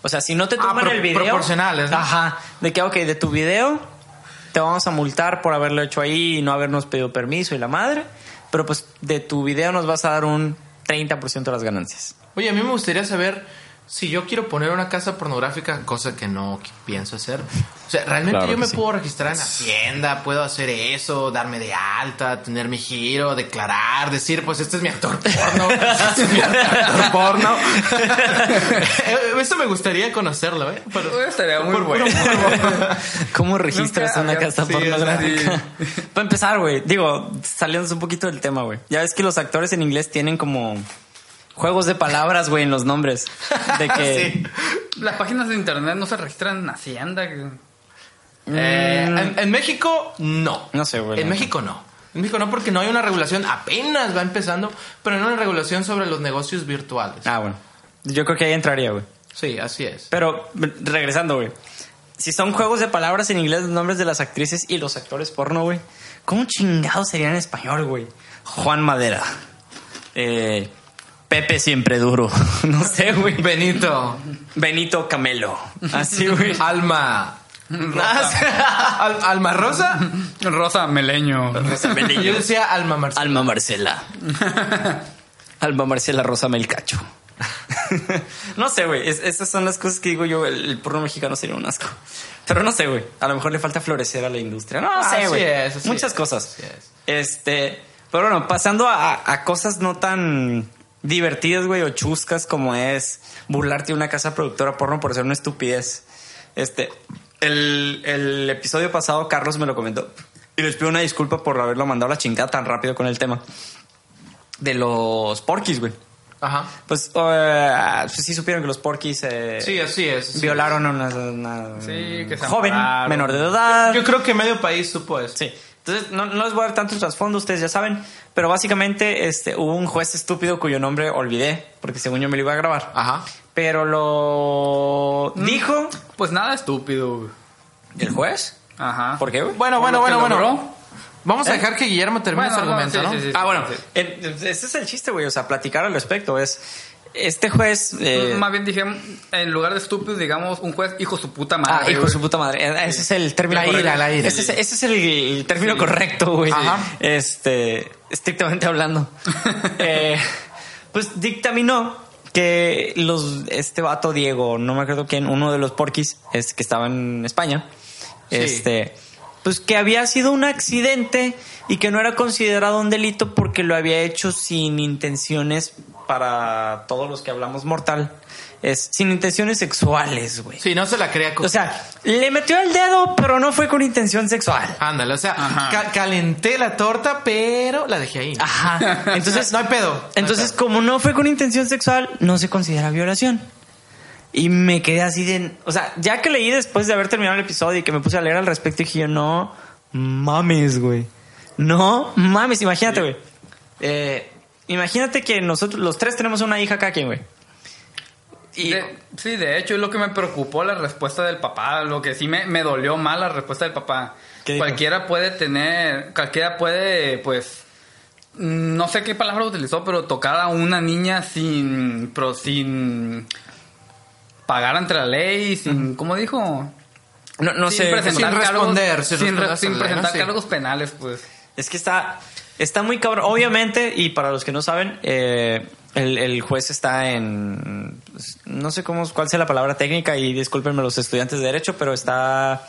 O sea, si no te Ah, toman pro- el video. proporcionales, ¿no? Ajá. De que, ok, de tu video te vamos a multar por haberlo hecho ahí y no habernos pedido permiso y la madre. Pero pues de tu video nos vas a dar un 30% de las ganancias. Oye, a mí me gustaría saber si yo quiero poner una casa pornográfica, cosa que no pienso hacer. O sea, realmente Claro yo me sí. puedo registrar en Hacienda, puedo hacer eso, darme de alta, tener mi giro, declarar, decir, pues este es mi actor porno. *laughs* este es mi actor porno. *laughs* Eso me gustaría conocerlo, ¿eh? Pero- Estaría muy por bueno. *laughs* ¿Cómo registras Nunca una casa sí, pornográfica? Para empezar, güey, digo, saliéndose un poquito del tema, güey. Ya ves que los actores en inglés tienen como juegos de palabras, güey, en los nombres. De que. *laughs* Sí. Las páginas de internet no se registran en Hacienda. que- Eh, en, en México, no. No sé, güey. En México no. En México no, porque no hay una regulación, apenas va empezando, pero no hay una regulación sobre los negocios virtuales. Ah, bueno. Yo creo que ahí entraría, güey. Sí, así es. Pero, regresando, güey. Si son juegos de palabras en inglés, los nombres de las actrices y los actores porno, güey. ¿Cómo chingados sería en español, güey? Juan Madera. Eh, Pepe siempre duro. *laughs* no sé, güey. Benito, Benito Camelo. Así, güey. Alma. Al- Alma Rosa. Rosa Meleño. Rosa Yo Melillo. decía Alma Marcela. Alma Marcela. *laughs* Alma Marcela Rosa Melcacho. no sé, güey. Es- esas son las cosas que digo yo. El, el porno mexicano sería un asco. Pero no sé, güey. A lo mejor le falta florecer a la industria. No sé, Así güey. Muchas es, cosas. es. Este. Pero bueno, pasando a, a cosas no tan divertidas, güey, o chuscas como es burlarte de una casa productora porno por hacer una estupidez. Este. El, el episodio pasado, Carlos me lo comentó. Y les pido una disculpa por haberlo mandado a la chingada tan rápido con el tema. De los porquis, güey. Ajá. Pues, pues sí supieron que los porquis eh, Sí, así es. así violaron a una, una Sí, que se joven, menor de edad. es. Yo creo que medio país supo eso. Sí. Entonces, no, no les voy a dar tanto trasfondo, ustedes ya saben. Pero básicamente este, hubo un juez estúpido cuyo nombre olvidé, porque según yo me lo iba a grabar. Ajá. Pero lo dijo Pues nada estúpido. el juez. Ajá. ¿Por qué, güey? Bueno, bueno, bueno, bueno. Vamos a ¿Eh? dejar que Guillermo termine Bueno, su argumento, sí, ¿no? sí, sí. Ah, bueno, eh, ese es el chiste, güey. O sea, platicar al respecto es. Este juez. eh, Más bien dije, en lugar de estúpido, digamos, un juez hijo su puta Ah, madre. hijo de güey. su puta madre. Eh, Ese es el término La ira, correcto. la ira. Ese es, ese es el, el término correcto, güey. Ajá. Este, estrictamente hablando. *laughs* Eh, pues dictaminó que los, este vato Diego, no me acuerdo quién, uno de los porquis, es que estaba en España, este, pues que había sido un accidente y que no era considerado un delito porque lo había hecho sin intenciones para todos los que hablamos mortal. es sin intenciones sexuales, güey. Sí, no se la crea. O sea, le metió el dedo, pero no fue con intención sexual. Ándale, o sea, ca- calenté la torta, pero la dejé ahí. Ajá. *laughs* Entonces, no hay pedo. no hay Entonces, pedo. como no fue con intención sexual, no se considera violación. Y me quedé así de... O sea, ya que leí después de haber terminado el episodio y que me puse a leer al respecto, dije yo, no mames, güey. No mames, imagínate, güey. Eh, imagínate que nosotros, los tres tenemos una hija cada quien, güey. Y... De- sí, de hecho, es lo que me preocupó la respuesta del papá. Lo que sí me, me dolió mal la respuesta del papá. Cualquiera puede tener, cualquiera puede, pues, no sé qué palabra utilizó, pero tocar a una niña sin, pero sin pagar ante la ley, sin, ¿cómo dijo? no, no sin sé. presentar sin cargos- responder, sin sin, re- ley, presentar cargos penales, pues. Es que está, está muy cabrón. Obviamente, y para los que no saben, eh, el, el juez está en. No sé cómo, cuál sea la palabra técnica, y discúlpenme los estudiantes de Derecho, pero está.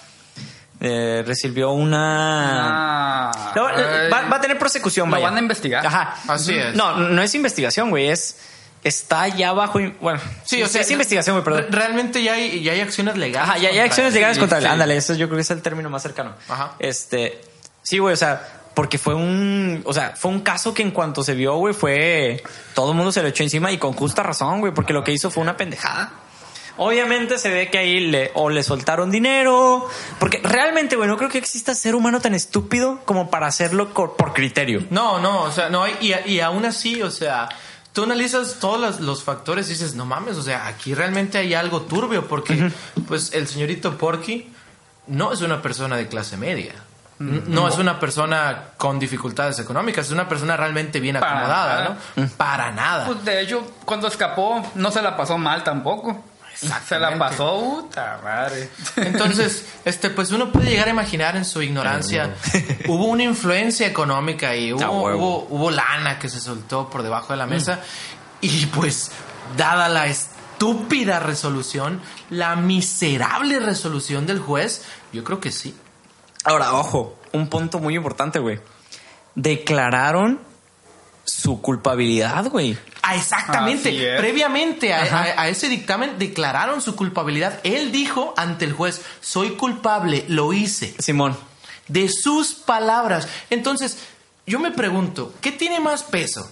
eh, recibió una. Ah, No, ay. va, va a tener prosecución, Lo vaya. van a investigar. Ajá. Así es. No, no es investigación, güey. Es. Está ya bajo. Bueno, Sí, o sea, es investigación, güey, perdón. re- Realmente ya hay, ya hay acciones legales. Ajá, ya, ya hay acciones legales contra él. sí. Ándale, eso yo creo que es el término más cercano. Ajá. Este, sí, güey, o sea, porque fue un, o sea, fue un caso que en cuanto se vio, güey, fue, todo el mundo se lo echó encima y con justa razón, güey, porque lo que hizo fue una pendejada. Obviamente se ve que ahí le, o le soltaron dinero, porque realmente, güey, no creo que exista ser humano tan estúpido como para hacerlo por criterio. No, no, o sea, no hay, y, y aún así, o sea, tú analizas todos los, los factores y dices, no mames, o sea, aquí realmente hay algo turbio porque, pues, el señorito Porky no es una persona de clase media. No es una persona con dificultades económicas, es una persona realmente bien Para acomodada, nada. ¿no? Para nada. Pues de hecho, cuando escapó, no se la pasó mal tampoco. Se la pasó, puta madre. Entonces, este, pues uno puede llegar a imaginar en su ignorancia, *laughs* hubo una influencia económica y hubo, hubo, hubo lana que se soltó por debajo de la mesa y pues, dada la estúpida resolución, la miserable resolución del juez, yo creo que sí. Ahora, ojo, un punto muy importante, güey. Declararon su culpabilidad, güey. Ah, exactamente. Previamente a, Ajá. a- a ese dictamen declararon su culpabilidad. Él dijo ante el juez, soy culpable, lo hice. Simón. de sus palabras. Entonces, yo me pregunto, ¿qué tiene más peso?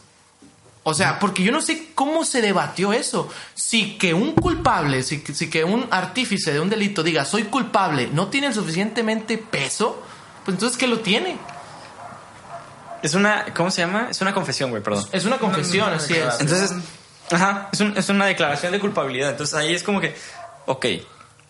O sea, porque yo no sé cómo se debatió eso. Si que un culpable, si, que- si que un artífice de un delito diga soy culpable, no tiene el suficientemente peso, pues entonces ¿qué lo tiene? Es una, ¿cómo se llama? Es una confesión, güey, perdón. Es una confesión, así es. Entonces, ajá, es, un- es una declaración de culpabilidad. Entonces ahí es como que, ok,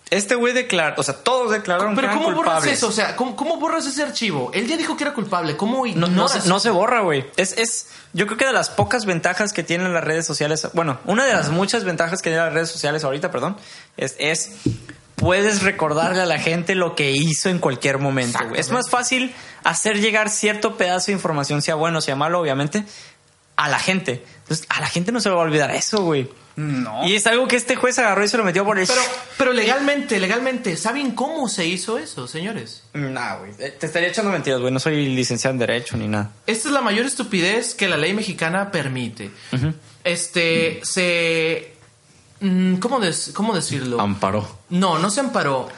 este güey declaró, o sea, todos declararon Pero que eran ¿cómo borras eso? O sea, ¿cómo, cómo borras ese archivo? Él ya dijo que era culpable. ¿Cómo No, no, se, no se borra, güey. Es, es, yo creo que de las pocas ventajas que tienen las redes sociales, bueno, una de las muchas ventajas que tienen las redes sociales ahorita, perdón, es, es puedes recordarle a la gente lo que hizo en cualquier momento. güey. Es más fácil hacer llegar cierto pedazo de información, sea bueno, sea malo, obviamente, a la gente. Entonces, a la gente no se va a olvidar eso, güey. No. Y es algo que este juez agarró y se lo metió por el... Pero, pero legalmente, legalmente, ¿saben cómo se hizo eso, señores? Nah, güey. Eh, Te estaría echando mentiras, güey. No soy licenciado en Derecho ni nada. Esta es la mayor estupidez que la ley mexicana permite. Este, se... mm, ¿cómo, des- ¿Cómo decirlo? Amparó. No, no se amparó.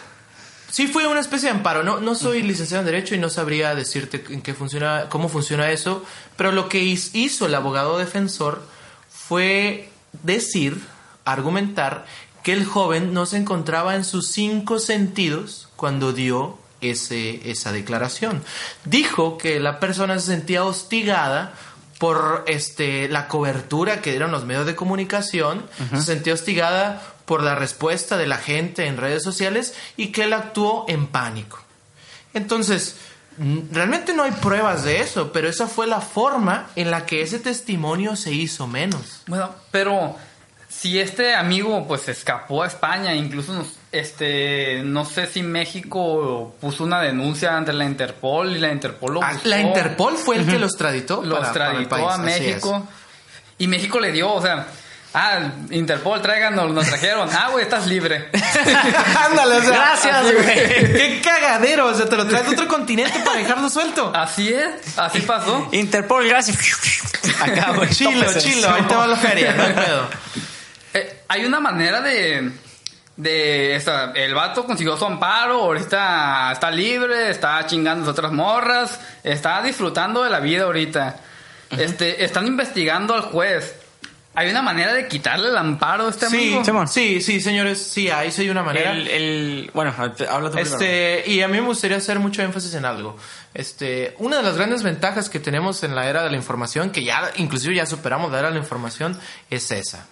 Sí fue una especie de amparo. No, no soy licenciado en Derecho y no sabría decirte en qué funciona, cómo funciona eso. Pero lo que hizo el abogado defensor fue decir, argumentar, que el joven no se encontraba en sus cinco sentidos cuando dio ese, esa declaración. Dijo que la persona se sentía hostigada por este, la cobertura que dieron los medios de comunicación, se sentía hostigada por la respuesta de la gente en redes sociales y que él actuó en pánico. Entonces, realmente no hay pruebas de eso, pero esa fue la forma en la que ese testimonio se hizo menos. Bueno, pero si este amigo pues escapó a España, incluso nos- este no sé si México puso una denuncia ante la Interpol y la Interpol lo Ah, buscó, La Interpol fue el que los traditó. los para- para el traditó país, a México y México le dio, o sea, ah, Interpol tráiganos, nos trajeron, ah, güey, estás libre. *laughs* Ándale, o sea, Gracias, güey. Qué cagadero, o sea, te lo traes de otro continente para dejarlo suelto. Así es, así pasó. Interpol, gracias. Acá, güey. *laughs* Chilo, tópese. chilo, ahí te va la feria, no hay pedo. *laughs* Eh, hay una manera de de esta, el vato consiguió su amparo, ahorita está libre, está chingando a otras morras, está disfrutando de la vida ahorita. Este, están investigando al juez. ¿Hay una manera de quitarle el amparo a este Sí, amigo? Sí, sí, señores, sí, hay, sí hay una manera. El, el- bueno, habla tú primero. Este, y a mí me gustaría hacer mucho énfasis en algo. Este, una de las grandes ventajas que tenemos en la era de la información, que ya inclusive ya superamos la era de la información, es esa.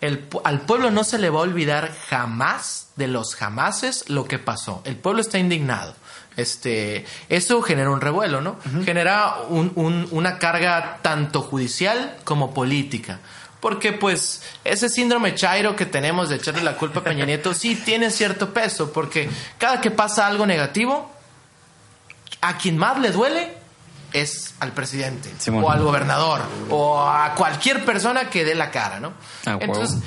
El, al pueblo no se le va a olvidar jamás de los jamases lo que pasó. El pueblo está indignado. Este, eso genera un revuelo, ¿no? Genera un- un- una carga tanto judicial como política. Porque pues ese síndrome chairo que tenemos de echarle la culpa a Peña *laughs* Nieto sí tiene cierto peso, porque cada que pasa algo negativo, a quien más le duele es al presidente Simón. o al gobernador o a cualquier persona que dé la cara, ¿no? Ah. Entonces,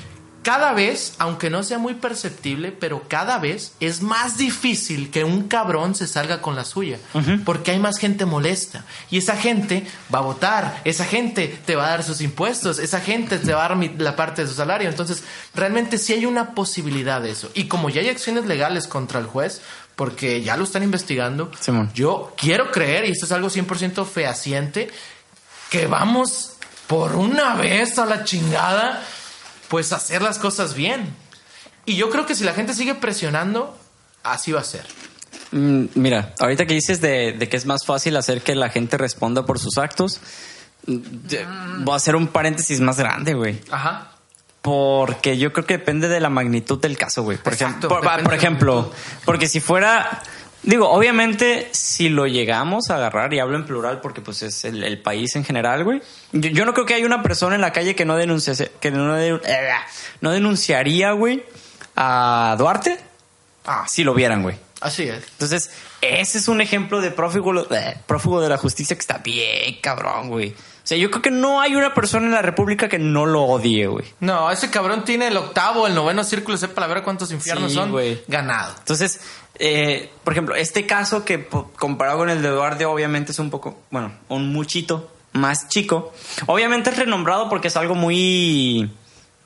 cada vez, aunque no sea muy perceptible, pero cada vez es más difícil que un cabrón se salga con la suya, porque hay más gente molesta y esa gente va a votar, esa gente te va a dar sus impuestos, esa gente te va a dar la parte de su salario, entonces realmente sí hay una posibilidad de eso. Y como ya hay acciones legales contra el juez, porque ya lo están investigando, Simón. yo quiero creer, y esto es algo 100% fehaciente, que vamos por una vez a la chingada, pues hacer las cosas bien. Y yo creo que si la gente sigue presionando, así va a ser. Mm, Mira, ahorita que dices de, de que es más fácil hacer que la gente responda por sus actos, mm, de- voy a hacer un paréntesis más grande, güey. Ajá. Porque yo creo que depende de la magnitud del caso, güey. Por, Exacto, ejemplo, por, por porque si fuera, digo, obviamente si lo llegamos a agarrar, y hablo en plural porque pues es el, el país en general, güey. Yo, yo no creo que haya una persona en la calle que no denunciase, que no, de- eh, no denunciaría, güey, a Duarte Ah, si lo vieran, güey. así es. Entonces, ese es un ejemplo de prófugo, eh, prófugo de la justicia que está bien cabrón, güey. O sea, yo creo que no hay una persona en la República que no lo odie, güey. No, ese cabrón tiene el octavo, el noveno círculo, sepa la ver cuántos infiernos Sí, son. güey. Ganado. Entonces, eh, por ejemplo, este caso que comparado con el de Eduardo, obviamente es un poco, bueno, un muchito más chico. Obviamente es renombrado porque es algo muy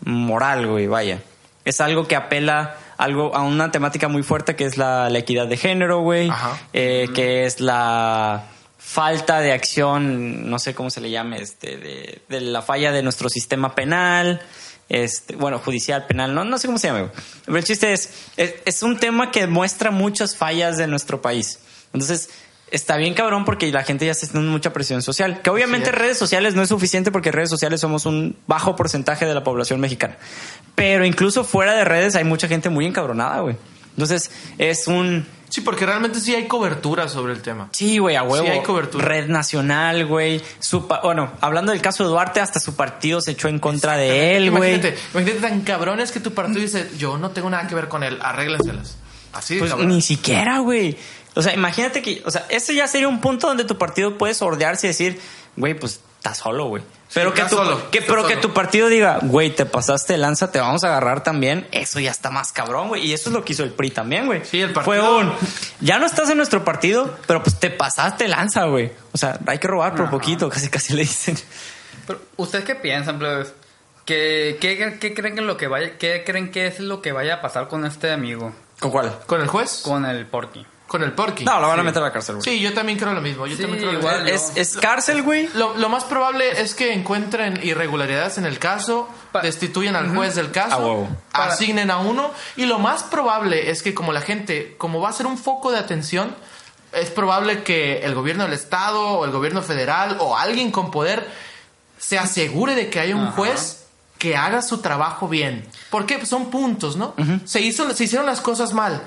moral, güey, vaya. Es algo que apela algo a una temática muy fuerte que es la, la equidad de género, güey. Ajá. Eh, que es la falta de acción, no sé cómo se le llame, este, de, de la falla de nuestro sistema penal, este, bueno, judicial, penal, no, no sé cómo se llama. Pero el chiste es, es, es un tema que muestra muchas fallas de nuestro país. Entonces, está bien cabrón porque la gente ya está teniendo mucha presión social. Que obviamente redes sociales no es suficiente porque redes sociales somos un bajo porcentaje de la población mexicana. Pero incluso fuera de redes hay mucha gente muy encabronada, güey. Entonces, es un... Sí, porque realmente sí hay cobertura sobre el tema. Sí, güey, a huevo. Sí, hay cobertura. Red Nacional, güey. Bueno, hablando del caso de Duarte, hasta su partido se echó en contra de él, güey. Imagínate, imagínate tan cabrones que tu partido dice, yo no tengo nada que ver con él, arréglenselas. Así de Pues cabrón. ni siquiera, güey. O sea, imagínate que, o sea, ese ya sería un punto donde tu partido puede sordearse y decir, güey, pues estás solo, güey. Pero, que, tu, solo, que, pero que tu partido diga, güey, te pasaste lanza, te vamos a agarrar también. Eso ya está más cabrón, güey. Y eso es lo que hizo el PRI también, güey. Sí, el Fue partido- un, ya no estás en nuestro partido, pero pues te pasaste lanza, güey. O sea, hay que robar por Ajá. poquito, casi casi le dicen. Pero, ¿Ustedes qué piensan, plebes? ¿Qué, qué, qué creen que lo que vaya, qué creen que es lo que vaya a pasar con este amigo? ¿Con cuál? ¿Con el juez? Con el Porky. Con el Porky. No, lo van a meter a la cárcel, güey. Sí, yo también creo lo mismo. Yo Sí, también creo lo igual. mismo. Es, es cárcel, güey. Lo, lo más probable es que encuentren irregularidades en el caso, Pa- destituyan al juez del A caso, huevo. Asignen a uno y lo más probable es que como la gente, como va a ser un foco de atención, es probable que el gobierno del estado o el gobierno federal o alguien con poder se asegure de que haya un Ajá. juez que haga su trabajo bien. Porque pues, son puntos, ¿no? se, hizo, se hicieron las cosas mal.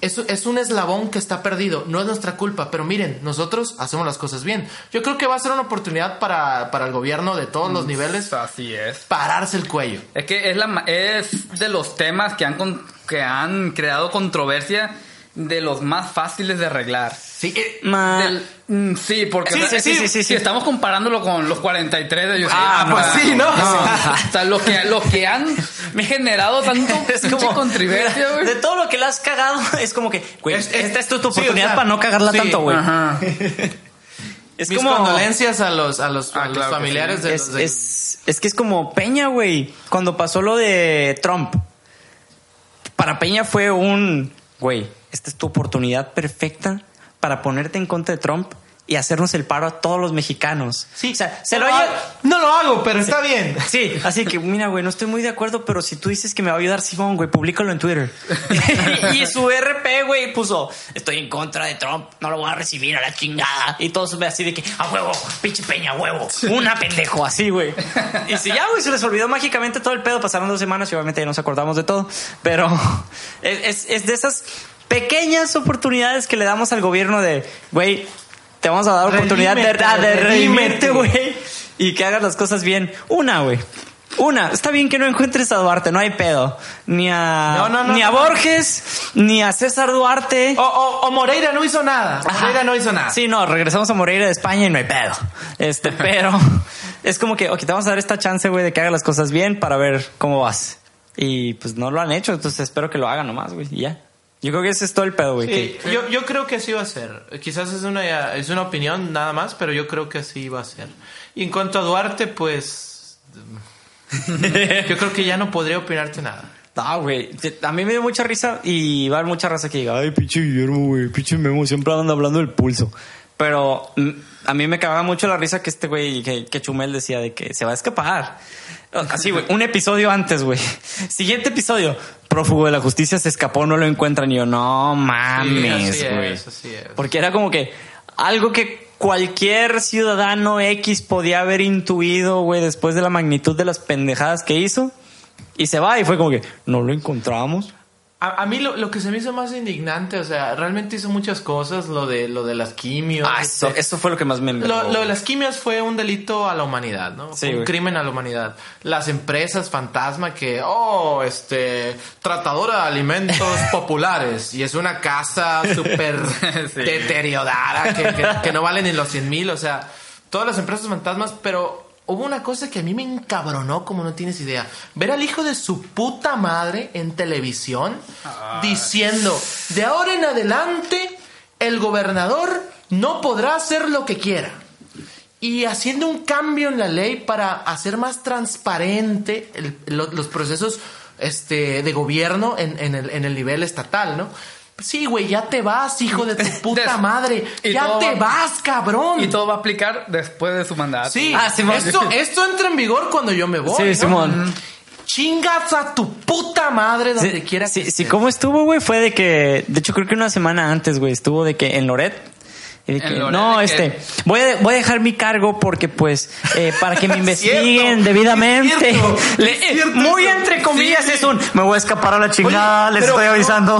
Es, es un eslabón que está perdido, no es nuestra culpa, pero miren, nosotros hacemos las cosas bien. Yo creo que va a ser una oportunidad para, para el gobierno de todos los niveles Así es. pararse el cuello. Es que es, la, es de los temas que han, con- que han creado controversia de los más fáciles de arreglar. Sí, eh, Del- mm, sí, porque Sí, o sea, sí, sí, sí, sí, si sí. estamos comparándolo con los 43 de ellos. Ah, pues sí, ¿no? *laughs* O sea, lo que, lo que han generado *laughs* tanto Es como, controversia, mira, güey. de todo lo que le has cagado, *laughs* es como que, güey, Es- es- esta es tu, tu sí, oportunidad o sea, para no cagarla sí, tanto, güey. Ajá. Es Mis como... condolencias a los, a los, Ah, a los claro familiares sí. de Es, los de- es, es que es como Peña, güey. Cuando pasó lo de Trump. Para Peña fue un, güey, esta es tu oportunidad perfecta para ponerte en contra de Trump y hacernos el paro a todos los mexicanos. Sí, o sea, se lo hago- No lo hago, pero está bien. Sí, así que mira, güey, no estoy muy de acuerdo, pero si tú dices que me va a ayudar Simón, güey, públicalo en Twitter. *laughs* *laughs* y su RP, güey, puso, estoy en contra de Trump, no lo voy a recibir a la chingada. Y todos así de que, a huevo, pinche peña, huevo, una pendejo, así, güey. Y si ya, güey, se les olvidó mágicamente todo el pedo, pasaron dos semanas y obviamente ya nos acordamos de todo, pero *laughs* es, es- es de esas pequeñas oportunidades que le damos al gobierno de, güey, te vamos a dar oportunidad de, Redímete, de redimirte, güey y que hagas las cosas bien. Una, güey. Una. Está bien que no encuentres a Duarte, no hay pedo. Ni a, No, no, no, ni a. Borges, ni a César Duarte. O, o- o Moreira no hizo nada. Ajá. Moreira no hizo nada. Sí, no, regresamos a Moreira de España y no hay pedo. Este, *laughs* pero es como que, ok, te vamos a dar esta chance, güey, de que hagas las cosas bien para ver cómo vas. Y pues no lo han hecho, entonces espero que lo hagan nomás, güey, y ya. Yo creo que ese es todo el pedo, güey. Sí, que- yo, yo creo que así va a ser. Quizás es una, es una opinión nada más, pero yo creo que así va a ser. Y en cuanto a Duarte, pues... *laughs* yo creo que ya no podría opinarte nada. No, güey. A mí me dio mucha risa y va a haber mucha raza que diga, ay, pinche Guillermo, güey, pinche Memo, siempre andan hablando del pulso. Pero mm, a mí me cagaba mucho la risa que este güey, que, que Chumel decía de que se va a escapar. Así, güey, un episodio antes, güey. Siguiente episodio. Prófugo de la justicia se escapó, no lo encuentran. Y yo, no mames, así güey. es, así es. Porque era como que algo que cualquier ciudadano X podía haber intuido, güey, después de la magnitud de las pendejadas que hizo. Y se va y fue como que no lo encontramos. A, a mí lo, lo que se me hizo más indignante, o sea, realmente hizo muchas cosas, lo de, lo de las quimios. Ah, eso, este, eso fue lo que más me Lo, lo de las quimios fue un delito a la humanidad, ¿no? Sí, un crimen a la humanidad. Las empresas fantasma que, oh, este, tratadora de alimentos *laughs* populares y es una casa súper *laughs* Sí. deteriorada que, que- que no vale ni los 100 mil, o sea, todas las empresas fantasmas, pero hubo una cosa que a mí me encabronó como no tienes idea. Ver al hijo de su puta madre en televisión diciendo, de ahora en adelante, el gobernador no podrá hacer lo que quiera y haciendo un cambio en la ley para hacer más transparente el- lo- los procesos este, de gobierno en, en el, en el nivel estatal, ¿no? Sí, güey, ya te vas, hijo de tu *laughs* puta Des- madre. Ya te va- vas, cabrón. Y todo va a aplicar después de su mandato. Sí, Ah, Simón. esto, esto entra en vigor cuando yo me voy. Sí, ¿no? Simón. Chingas a tu puta madre donde Sí, quiera sí, que sí, estés. ¿cómo estuvo, güey? Fue de que, de hecho, creo que una semana antes, güey, estuvo de que en Loret. Y no, este, que- voy a, voy a dejar mi cargo porque, pues, eh, para que me investiguen *laughs* debidamente. es cierto, *laughs* Le- es cierto muy entre comillas Sí, es un, me voy a escapar a la chingada, Oye, les estoy avisando.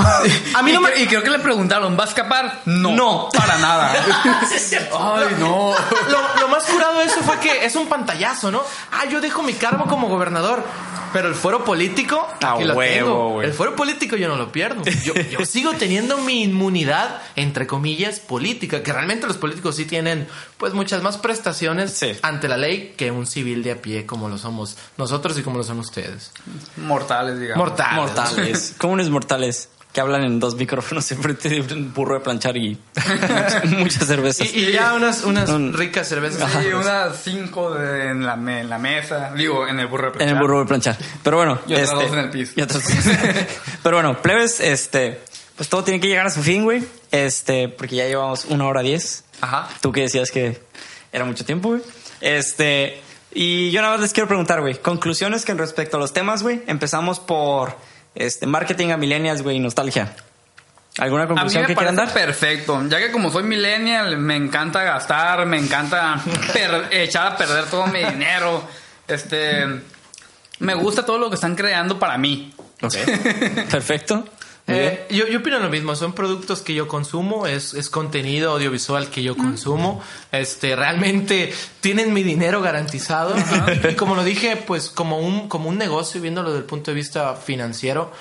A mí y, no me... cre- *laughs* y creo que le preguntaron, ¿va a escapar? No. No. Para nada. Ay, no. lo, lo más curado de eso fue que es un pantallazo, ¿no? Ah, yo dejo mi cargo como gobernador. Pero el fuero político, A aquí lo huevo, tengo. El fuero político yo no lo pierdo. Yo, yo sigo teniendo mi inmunidad, entre comillas, política. Que realmente los políticos sí tienen, pues, muchas más prestaciones Sí. ante la ley que un civil de a pie, como lo somos nosotros y como lo son ustedes. Mortales, digamos. Mortales. Mortales. *laughs* Comunes mortales que hablan en dos micrófonos *laughs* enfrente de un burro de planchar y *laughs* muchas, cervezas. Y, y ya unas, unas Un- ricas cervezas. Sí, unas cinco de- en, la, en la mesa. Digo, en el burro de En el planchar. burro de planchar. Pero bueno. Y otras dos en el piso. y otras- Pero bueno, plebes, este. Pues todo tiene que llegar a su fin, güey. Este, porque ya llevamos una hora diez. Ajá. Tú que decías que era mucho tiempo, güey. Este. Y yo nada más les quiero preguntar, güey. Conclusiones que en respecto a los temas, güey. Empezamos por este marketing a millennials, güey, y nostalgia. ¿Alguna A mí conclusión me que quieran dar? perfecto, ya que como soy millennial, me encanta gastar, me encanta *laughs* echar a perder todo mi dinero. Este, me gusta todo lo que están creando para mí. Ok. *laughs* Perfecto. Eh, yo, yo opino lo mismo, son productos que yo consumo, es, es contenido audiovisual que yo consumo, este, realmente tienen mi dinero garantizado y como lo dije, pues como un, como un negocio, viéndolo desde el punto de vista financiero,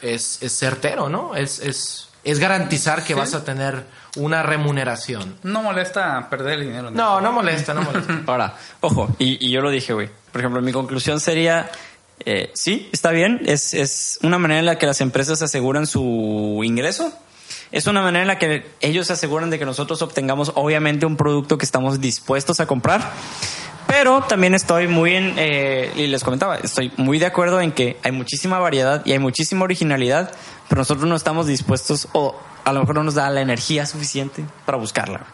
es, es certero, ¿no? Es, es, es garantizar que vas a tener una remuneración. No molesta perder el dinero. No, no molesta, no molesta. Ahora, ojo, y, y yo lo dije, güey. Por ejemplo, mi conclusión sería, eh, sí, está bien, es, es una manera en la que las empresas aseguran su ingreso. es una manera en la que ellos se aseguran de que nosotros obtengamos obviamente un producto que estamos dispuestos a comprar. Pero también estoy muy en, eh, y les comentaba, estoy muy de acuerdo en que hay muchísima variedad y hay muchísima originalidad, pero nosotros no estamos dispuestos o a lo mejor no nos da la energía suficiente para buscarla.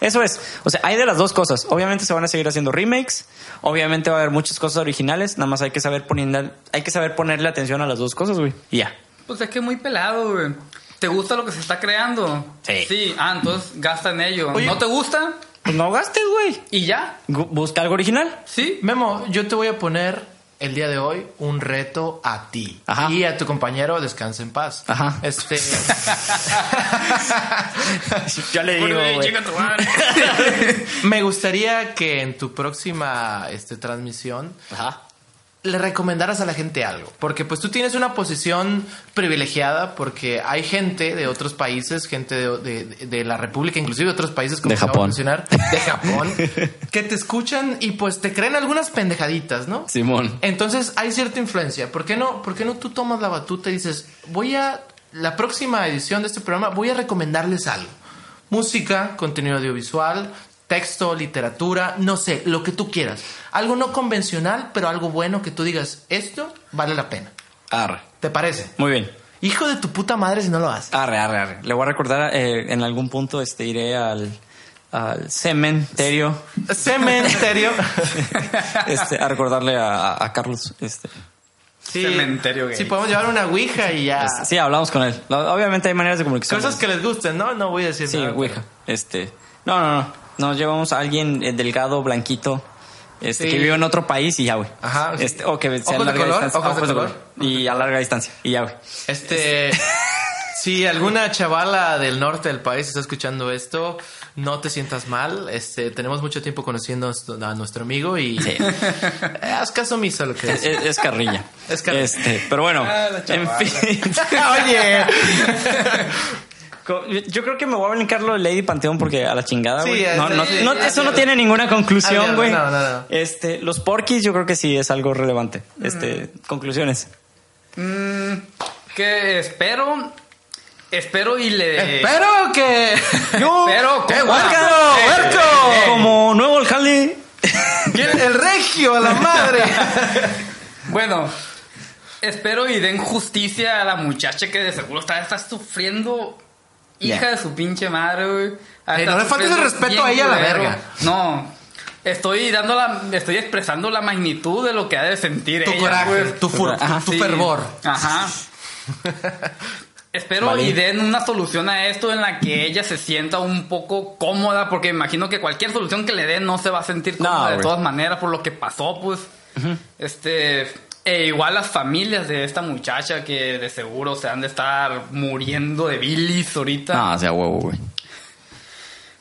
Eso es, o sea, hay de las dos cosas. Obviamente se van a seguir haciendo remakes, obviamente va a haber muchas cosas originales, nada más hay que saber poniendo, hay que saber ponerle atención a las dos cosas, güey. Y ya. Pues es que muy pelado, güey. ¿Te gusta lo que se está creando? Sí. Sí, ah, entonces gasta en ello. Oye. ¿No te gusta? Pues no gastes, güey. Y ya. Busca algo original. Sí. Memo, yo te voy a poner el día de hoy un reto a ti Ajá. y a tu compañero descansa en paz. Ajá. Este *laughs* *laughs* Ya le digo, madre. *laughs* me gustaría que en tu próxima este, transmisión Ajá. Le recomendaras a la gente algo, porque pues tú tienes una posición privilegiada porque hay gente de otros países, gente de, de- de la República, inclusive de otros países como De Japón. mencionar, de Japón, *laughs* que te escuchan y pues te creen algunas pendejaditas, ¿no? Simón. Entonces hay cierta influencia. ¿Por qué no, por qué no tú tomas la batuta y dices, voy a, la próxima edición de este programa, voy a recomendarles algo? Música, contenido audiovisual, texto, literatura, no sé, lo que tú quieras. Algo no convencional, pero algo bueno que tú digas, esto vale la pena. Arre. ¿Te parece? Muy bien. Hijo de tu puta madre si no lo haces. Arre, arre, arre. Le voy a recordar, eh, en algún punto este, iré al, al cementerio *laughs* Cementerio. *laughs* este, a recordarle a, a- Carlos. Este. Sí, Cementerio gay. Sí, podemos llevar una ouija y ya. Este, sí, hablamos con él. Obviamente hay maneras de comunicación. Cosas que les gusten, ¿no? No voy a decir Sí, nada. ouija. Este. No, no, no. Nos llevamos a alguien eh, delgado, blanquito. Este, Sí. que vive en otro país y ya, güey. Ajá, sí. Este, o que sea ¿Ojos a de larga color? distancia. ¿Ojos de color? Y a larga distancia. Y ya, güey. Este, si alguna chavala del norte del país está escuchando esto, no te sientas mal. Este, tenemos mucho tiempo conociendo a nuestro amigo y Sí. *laughs* haz caso omiso a lo que Es, es. carrilla. Es carrilla. Este, pero bueno, Ah, la en fin. *laughs* *laughs* Oye, Yo creo que me voy a brincar lo de Lady Panteón porque a la chingada, güey. no, eso no tiene ninguna conclusión, Ah, güey. no, no, no. Este, los porquis yo creo que sí es algo relevante. Este, conclusiones. Mm, que espero. Espero y le. espero que. *laughs* Espero. ¡Eh, compa. huerco! Eh, ¡Huerco! eh, Como nuevo alcalde. El regio a la madre. *laughs* Bueno, espero y den justicia a la muchacha que de seguro está, está sufriendo. Hija de su pinche madre, güey. Ey, Está no le faltes el respeto a ella, la culero. verga. No. Estoy dando la, estoy expresando la magnitud de lo que ha de sentir Tu ella, coraje, güey. tu, fur- Ajá. tu Sí. fervor. Ajá. Espero Vale. y den una solución a esto en la que ella se sienta un poco cómoda, porque imagino que cualquier solución que le den no se va a sentir No, cómoda de todas maneras por lo que pasó, pues. Este. E igual las familias de esta muchacha que de seguro se han de estar muriendo de bilis ahorita. No, o sea, huevo, güey.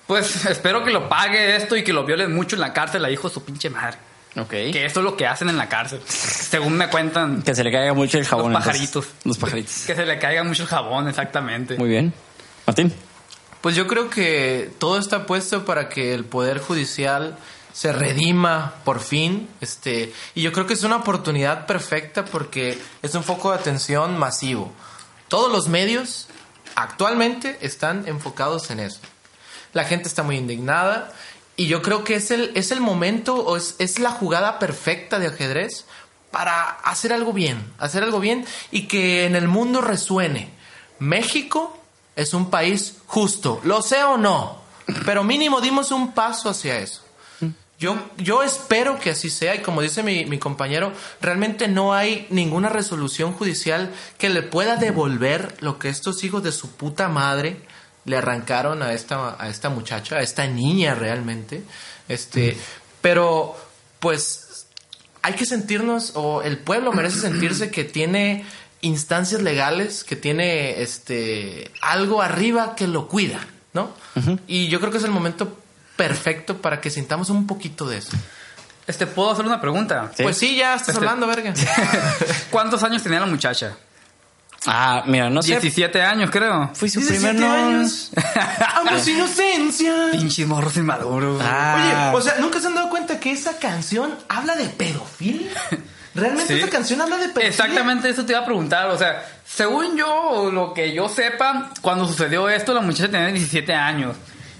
Pues espero que lo pague esto y que lo violen mucho en la cárcel a hijo de su pinche madre. Ok. Que eso es lo que hacen en la cárcel. Según me cuentan. Que se le caiga mucho el jabón. Los entonces. pajaritos. Los pajaritos. Que se le caiga mucho el jabón, exactamente. Muy bien. Martín. Pues yo creo que todo está puesto para que el poder judicial se redima por fin, este, y yo creo que es una oportunidad perfecta porque es un foco de atención masivo. Todos los medios actualmente están enfocados en eso. La gente está muy indignada y yo creo que es el, es el momento o es, es la jugada perfecta de ajedrez para hacer algo bien, hacer algo bien y que en el mundo resuene. México es un país justo, lo sé o no, pero mínimo dimos un paso hacia eso. Yo, yo espero que así sea y como dice mi, mi compañero, realmente no hay ninguna resolución judicial que le pueda devolver lo que estos hijos de su puta madre le arrancaron a esta, a esta muchacha, a esta niña realmente. Este, pero pues hay que sentirnos, o el pueblo merece sentirse que tiene instancias legales, que tiene este algo arriba que lo cuida, ¿no? Y yo creo que es el momento perfecto para que sintamos un poquito de eso. Este, ¿puedo hacer una pregunta? Sí. Pues sí, ya estás Este- hablando, verga. *laughs* ¿Cuántos años tenía la muchacha? Ah, mira, no sé. 17 años, creo. Fui su 17 primer no. años. ¡Amo su *laughs* inocencia! Pinche morros inmaduros. Ah. Oye, o sea, ¿nunca se han dado cuenta que esa canción habla de pedofilia? Realmente *laughs* Sí. esta canción habla de pedofilia. Exactamente eso te iba a preguntar. O sea, según yo, o lo que yo sepa, cuando sucedió esto, la muchacha tenía 17 años.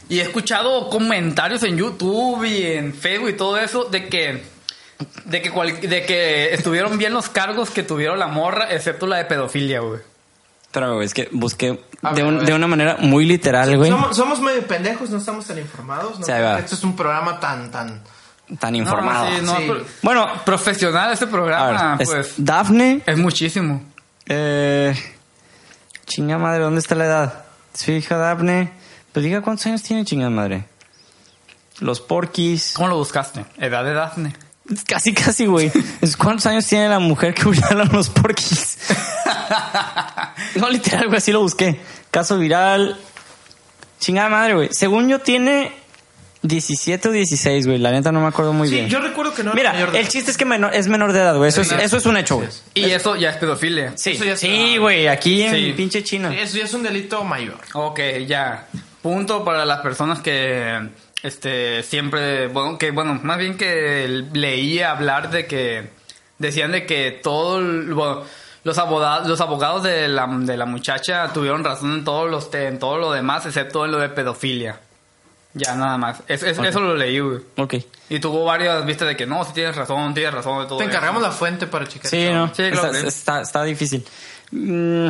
Y he escuchado comentarios en YouTube y en Facebook y todo eso de que. De que, cual- de que estuvieron bien los cargos que tuvieron la morra, excepto la de pedofilia, güey. Pero, güey, es que busqué A de, ver, un- de una manera muy literal, güey. Somos, somos medio pendejos, no estamos tan informados. ¿no? Sí. Esto es un programa tan, tan... Tan informado. No, sí, no, Sí. pero- Bueno, profesional este a programa, ver, es pues. Dafne. Es muchísimo. Eh, chinga madre, ¿dónde está la edad? Su hija Dafne. Pues diga cuántos años tiene, chinga madre. Los porquis. ¿Cómo lo buscaste? Edad de Daphne. Casi, casi, güey. ¿Cuántos años tiene la mujer que violaron los porquis? no, literal, güey, así lo busqué. Caso viral. Chingada madre, güey. Según yo tiene 17 o 16, güey. La neta no me acuerdo muy Sí, bien. yo recuerdo que no era Mira, mayor de el chiste es que menor- es menor de edad, güey. Eso es, eso es un hecho, güey. Y eso ya es pedofilia. Sí, Eso ya es- sí, güey. Aquí en Sí. pinche China. Sí, Eso ya es un delito mayor. Ok, ya. Punto para las personas que este siempre, bueno, que bueno, más bien que leí hablar de que decían de que todo bueno, los abogados los abogados de la, de la muchacha tuvieron razón en todos los te- en todo lo demás excepto en lo de pedofilia. Ya nada más. Es- es- Eso lo leí, güey. Ok. Y tuvo varias vistas de que no, si tienes razón, tienes razón de todo. Te eso. encargamos la fuente para checar. Sí, no. Sí, claro está, está difícil. Mm,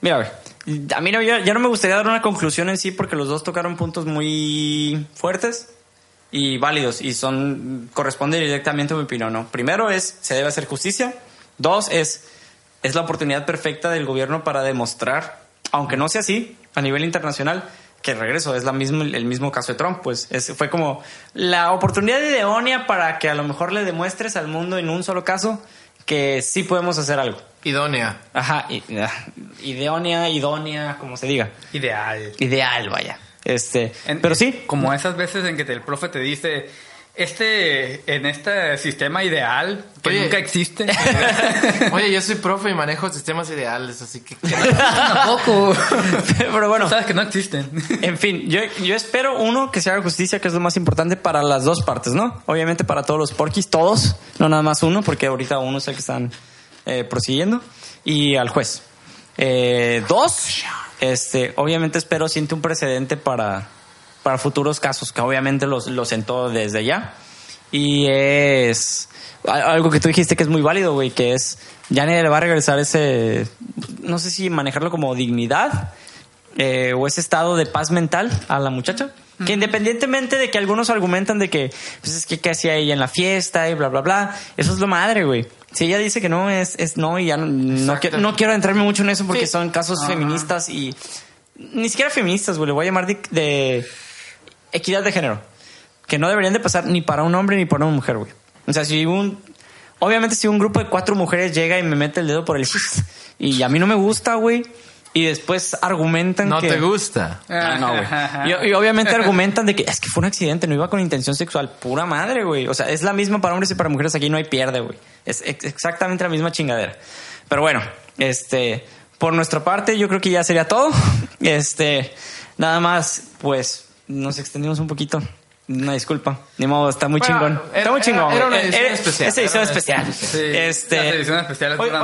mira, a ver. A mí no, ya, no me gustaría dar una conclusión en sí porque los dos tocaron puntos muy fuertes y válidos y son corresponde directamente a mi opinión, ¿no? Primero es se debe hacer justicia. Dos es es la oportunidad perfecta del gobierno para demostrar, aunque no sea así a nivel internacional, que regreso es la misma, el mismo caso de Trump, pues es, fue como la oportunidad idónea para que a lo mejor le demuestres al mundo en un solo caso que sí podemos hacer algo. Idónea. Ajá, ah, idónea, idónea, como se diga. Ideal. Ideal, vaya. Este, En- pero sí, Como esas veces en que te- el profe te dice, este, en este sistema ideal, que Oye. nunca existe. *laughs* Oye, yo soy profe y manejo sistemas ideales, así que... *laughs* Tampoco. pero bueno, Sabes que no existen. en fin, yo, yo espero uno que se haga justicia, que es lo más importante para las dos partes, ¿no? Obviamente para todos los porquis, todos, no nada más uno, porque ahorita uno es el que están eh, prosiguiendo, y al juez. Eh, dos, este, obviamente espero siente un precedente para, para futuros casos, que obviamente los, los sentó desde ya. Y es algo que tú dijiste que es muy válido, güey, que es, ya nadie le va a regresar ese, no sé si manejarlo como dignidad eh, o ese estado de paz mental a la muchacha. Que independientemente de que algunos argumentan de que, pues es que qué hacía ella en la fiesta y bla, bla, bla, eso es lo madre, güey. Si ella dice que no, es, es no y ya no, no, Exacto. qui- no quiero entrarme mucho en eso porque Sí. son casos feministas y ni siquiera feministas, güey, le voy a llamar de, de equidad de género. Que no deberían de pasar ni para un hombre ni para una mujer, güey. O sea, si un... Obviamente si un grupo de cuatro mujeres llega y me mete el dedo por el... Y a mí no me gusta, güey. Y después argumentan No que... te gusta. Ah, no, güey. Y, y obviamente argumentan de que es que fue un accidente, no iba con intención sexual. Pura madre, güey. O sea, es la misma para hombres y para mujeres. Aquí no hay pierde, güey. Es ex- exactamente la misma chingadera. Pero bueno, este, por nuestra parte, yo creo que ya sería todo. *laughs* Este, nada más, pues, nos extendimos un poquito. Una disculpa. Ni modo, está muy Bueno, chingón. era- está muy chingón. era una güey. edición Eh, especial. Es edición Era una especial. edición Sí, Este,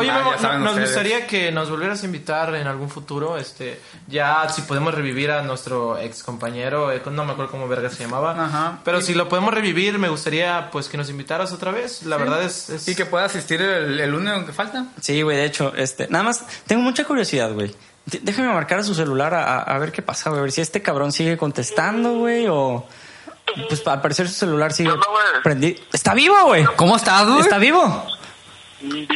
más, Memo, ya saben nos ustedes. gustaría que nos volvieras a invitar en algún futuro, este, ya si podemos revivir a nuestro ex compañero, eh, no me acuerdo cómo verga se llamaba, Ajá. pero si lo podemos revivir, me gustaría pues que nos invitaras otra vez. La verdad es, es- Y que pueda asistir el, el único que falta. Sí, güey, de hecho, este, nada más, tengo mucha curiosidad, güey. Déjame marcar a su celular a, a- ver qué pasa, güey. A ver si este cabrón sigue contestando, güey, o... Pues al parecer su celular sigue prendido. ¡Está vivo, güey! ¿Cómo estás, güey? ¿Está vivo? Bien.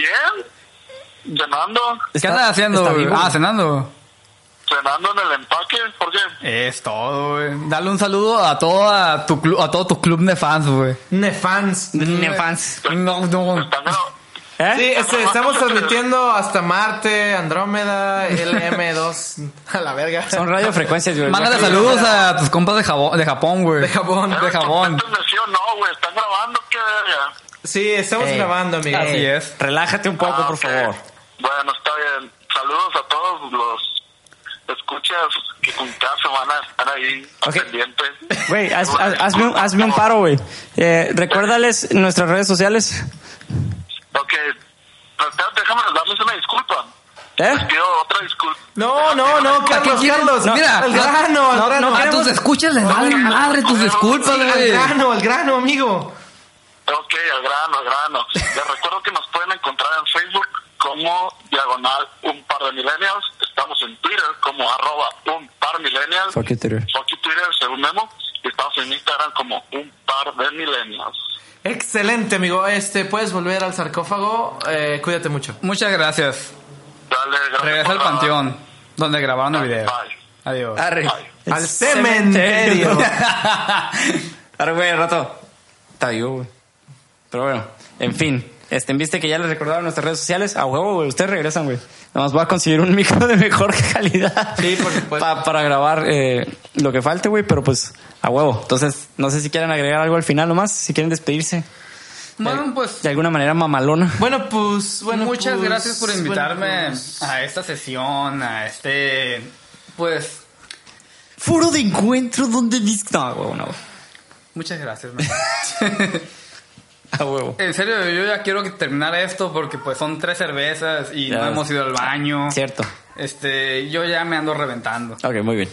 Cenando. ¿Qué Está- andas haciendo? está güey? vivo, ah, güey. cenando. Cenando en el empaque. ¿Por qué? Es todo, güey. Dale un saludo a todo, a tu, a todo tu club de fans, güey. Nefans. Nefans. No, no. Están gra- ¿Eh? Sí, este, estamos transmitiendo hasta Marte, Andrómeda, *laughs* LM2, a la verga. Son radiofrecuencias, güey. Mándale saludos a tus compas de, Jabón, de Japón, güey. De Japón. De Japón. ¿Están sí o no, güey? ¿Están grabando? ¿Qué verga? Sí, estamos grabando, amigo. así es. Relájate un poco, Ah, por favor. Bueno, está bien. Saludos a todos los escuchas que con cada semana están ahí Ok. pendientes. Güey, haz- haz- hazme, un- hazme un paro, güey. Eh, recuérdales nuestras redes sociales. Ok, pero espérate, déjame darles una disculpa. ¿Eh? Les pido otra disculpa. No, no, no, Carlos, quieres? Carlos. No, Mira, al no, grano, al no, grano. no A queremos- tus escuchas les vale madre tus disculpas, al güey. grano, al grano, amigo. Ok, al grano, al grano. Les recuerdo que nos pueden encontrar en Facebook como diagonal un par de millennials. Estamos en Twitter como arroba un par millennials. Fuck you, Twitter. Fuck you, Twitter, según Memo. Y estamos en Instagram como un par de millennials. Excelente, amigo. Este, puedes volver al sarcófago. Eh, cuídate mucho. Muchas gracias. Dale, gracias. Regresa al la- panteón, donde grabaron el video. Bye. Adiós. Arre. Bye. Al cementerio. *laughs* Arre, güey, al rato. Está vivo, güey. Pero bueno, en fin. Este, ¿viste que ya les recordaron nuestras redes sociales? A huevo, güey. Ustedes regresan, güey. Nada más voy a conseguir un *laughs* micro de mejor *laughs* calidad. Sí, por supuesto. Pa- para grabar eh, lo que falte, güey. Pero pues, a huevo. Entonces, no sé si quieren agregar algo al final nomás. Si quieren despedirse. Bueno, pues De alguna manera mamalona. Bueno, pues, bueno, muchas pues, gracias por invitarme bueno, pues. a esta sesión, a este, pues, Foro de encuentro donde. No, a huevo, no. muchas gracias. *laughs* *laughs* A huevo. en serio, yo ya quiero terminar esto porque pues son tres cervezas y Ya. no hemos ido al baño. Cierto. Este, yo ya me ando reventando. Ok, muy bien.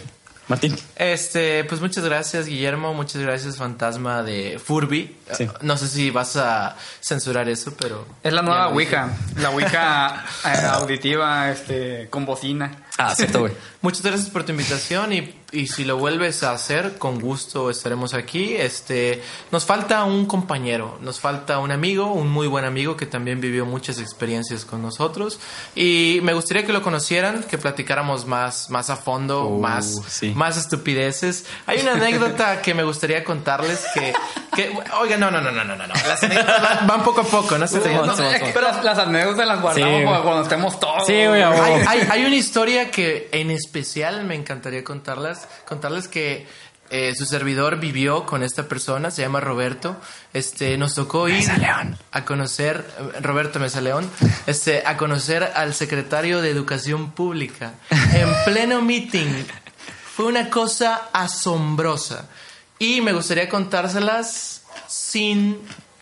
Martín. Este, pues muchas gracias, Guillermo. Muchas gracias, fantasma de Furby. Sí. Eh, No sé si vas a censurar eso, pero. Es la nueva. Ouija, la Ouija *laughs* eh, auditiva, este, con bocina. Ah, cierto, güey. *laughs* Muchas gracias por tu invitación y, y si lo vuelves a hacer, con gusto estaremos aquí. Este, nos falta un compañero, nos falta un amigo, un muy buen amigo que también vivió muchas experiencias con nosotros y me gustaría que lo conocieran, que platicáramos más, más a fondo, Uh, más, sí. más estupideces. Hay una anécdota *laughs* que me gustaría contarles que, que oiga, no, no, no, no, no, no, no. Las anécdotas van, van poco a poco, no se te Vamos, no, vamos, Es que las, las anécdotas las guardamos Sí, cuando estemos todos. Sí, güey, hay, hay- hay una historia que en especial me encantaría contarlas, contarles que eh, su servidor vivió con esta persona, se llama Roberto. Este, nos tocó ir a conocer, eh, Roberto Mesa León, este, a conocer al secretario de Educación Pública en *laughs* pleno meeting. Fue una cosa asombrosa. Y me gustaría contárselas sin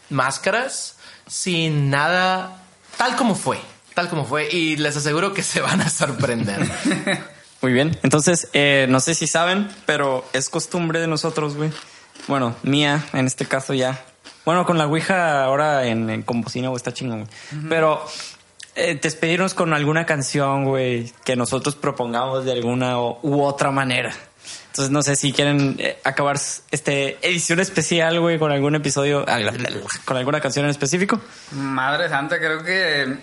máscaras, sin nada, tal como fue, tal como fue. Y les aseguro que se van a sorprender. *laughs* Muy bien. Entonces, eh, no sé si saben, pero es costumbre de nosotros, güey. Bueno, mía, en este caso ya. Bueno, con la Ouija ahora en, en con bocina, güey, está chingón, güey. Pero eh, despedirnos con alguna canción, güey, que nosotros propongamos de alguna o- u otra manera. Entonces, no sé si quieren eh, acabar este edición especial, güey, con algún episodio, ah, con alguna canción en específico. Madre santa, creo que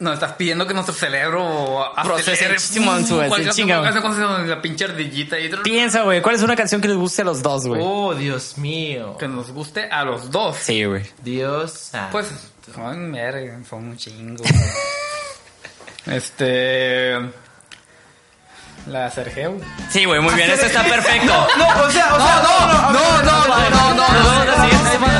nos estás pidiendo que nuestro cerebro Procese Simón, la pinche ardillita y Piensa, güey, ¿cuál es una canción que les guste a los dos, güey? oh, Dios mío. que nos guste a los dos. Sí, güey. Dios. Pues son son un chingo. este la Sergio. Sí, güey, muy bien, eso está perfecto. No, o sea, o sea, no, no, No, no, no, no, no, Nos vemos la siguiente semana.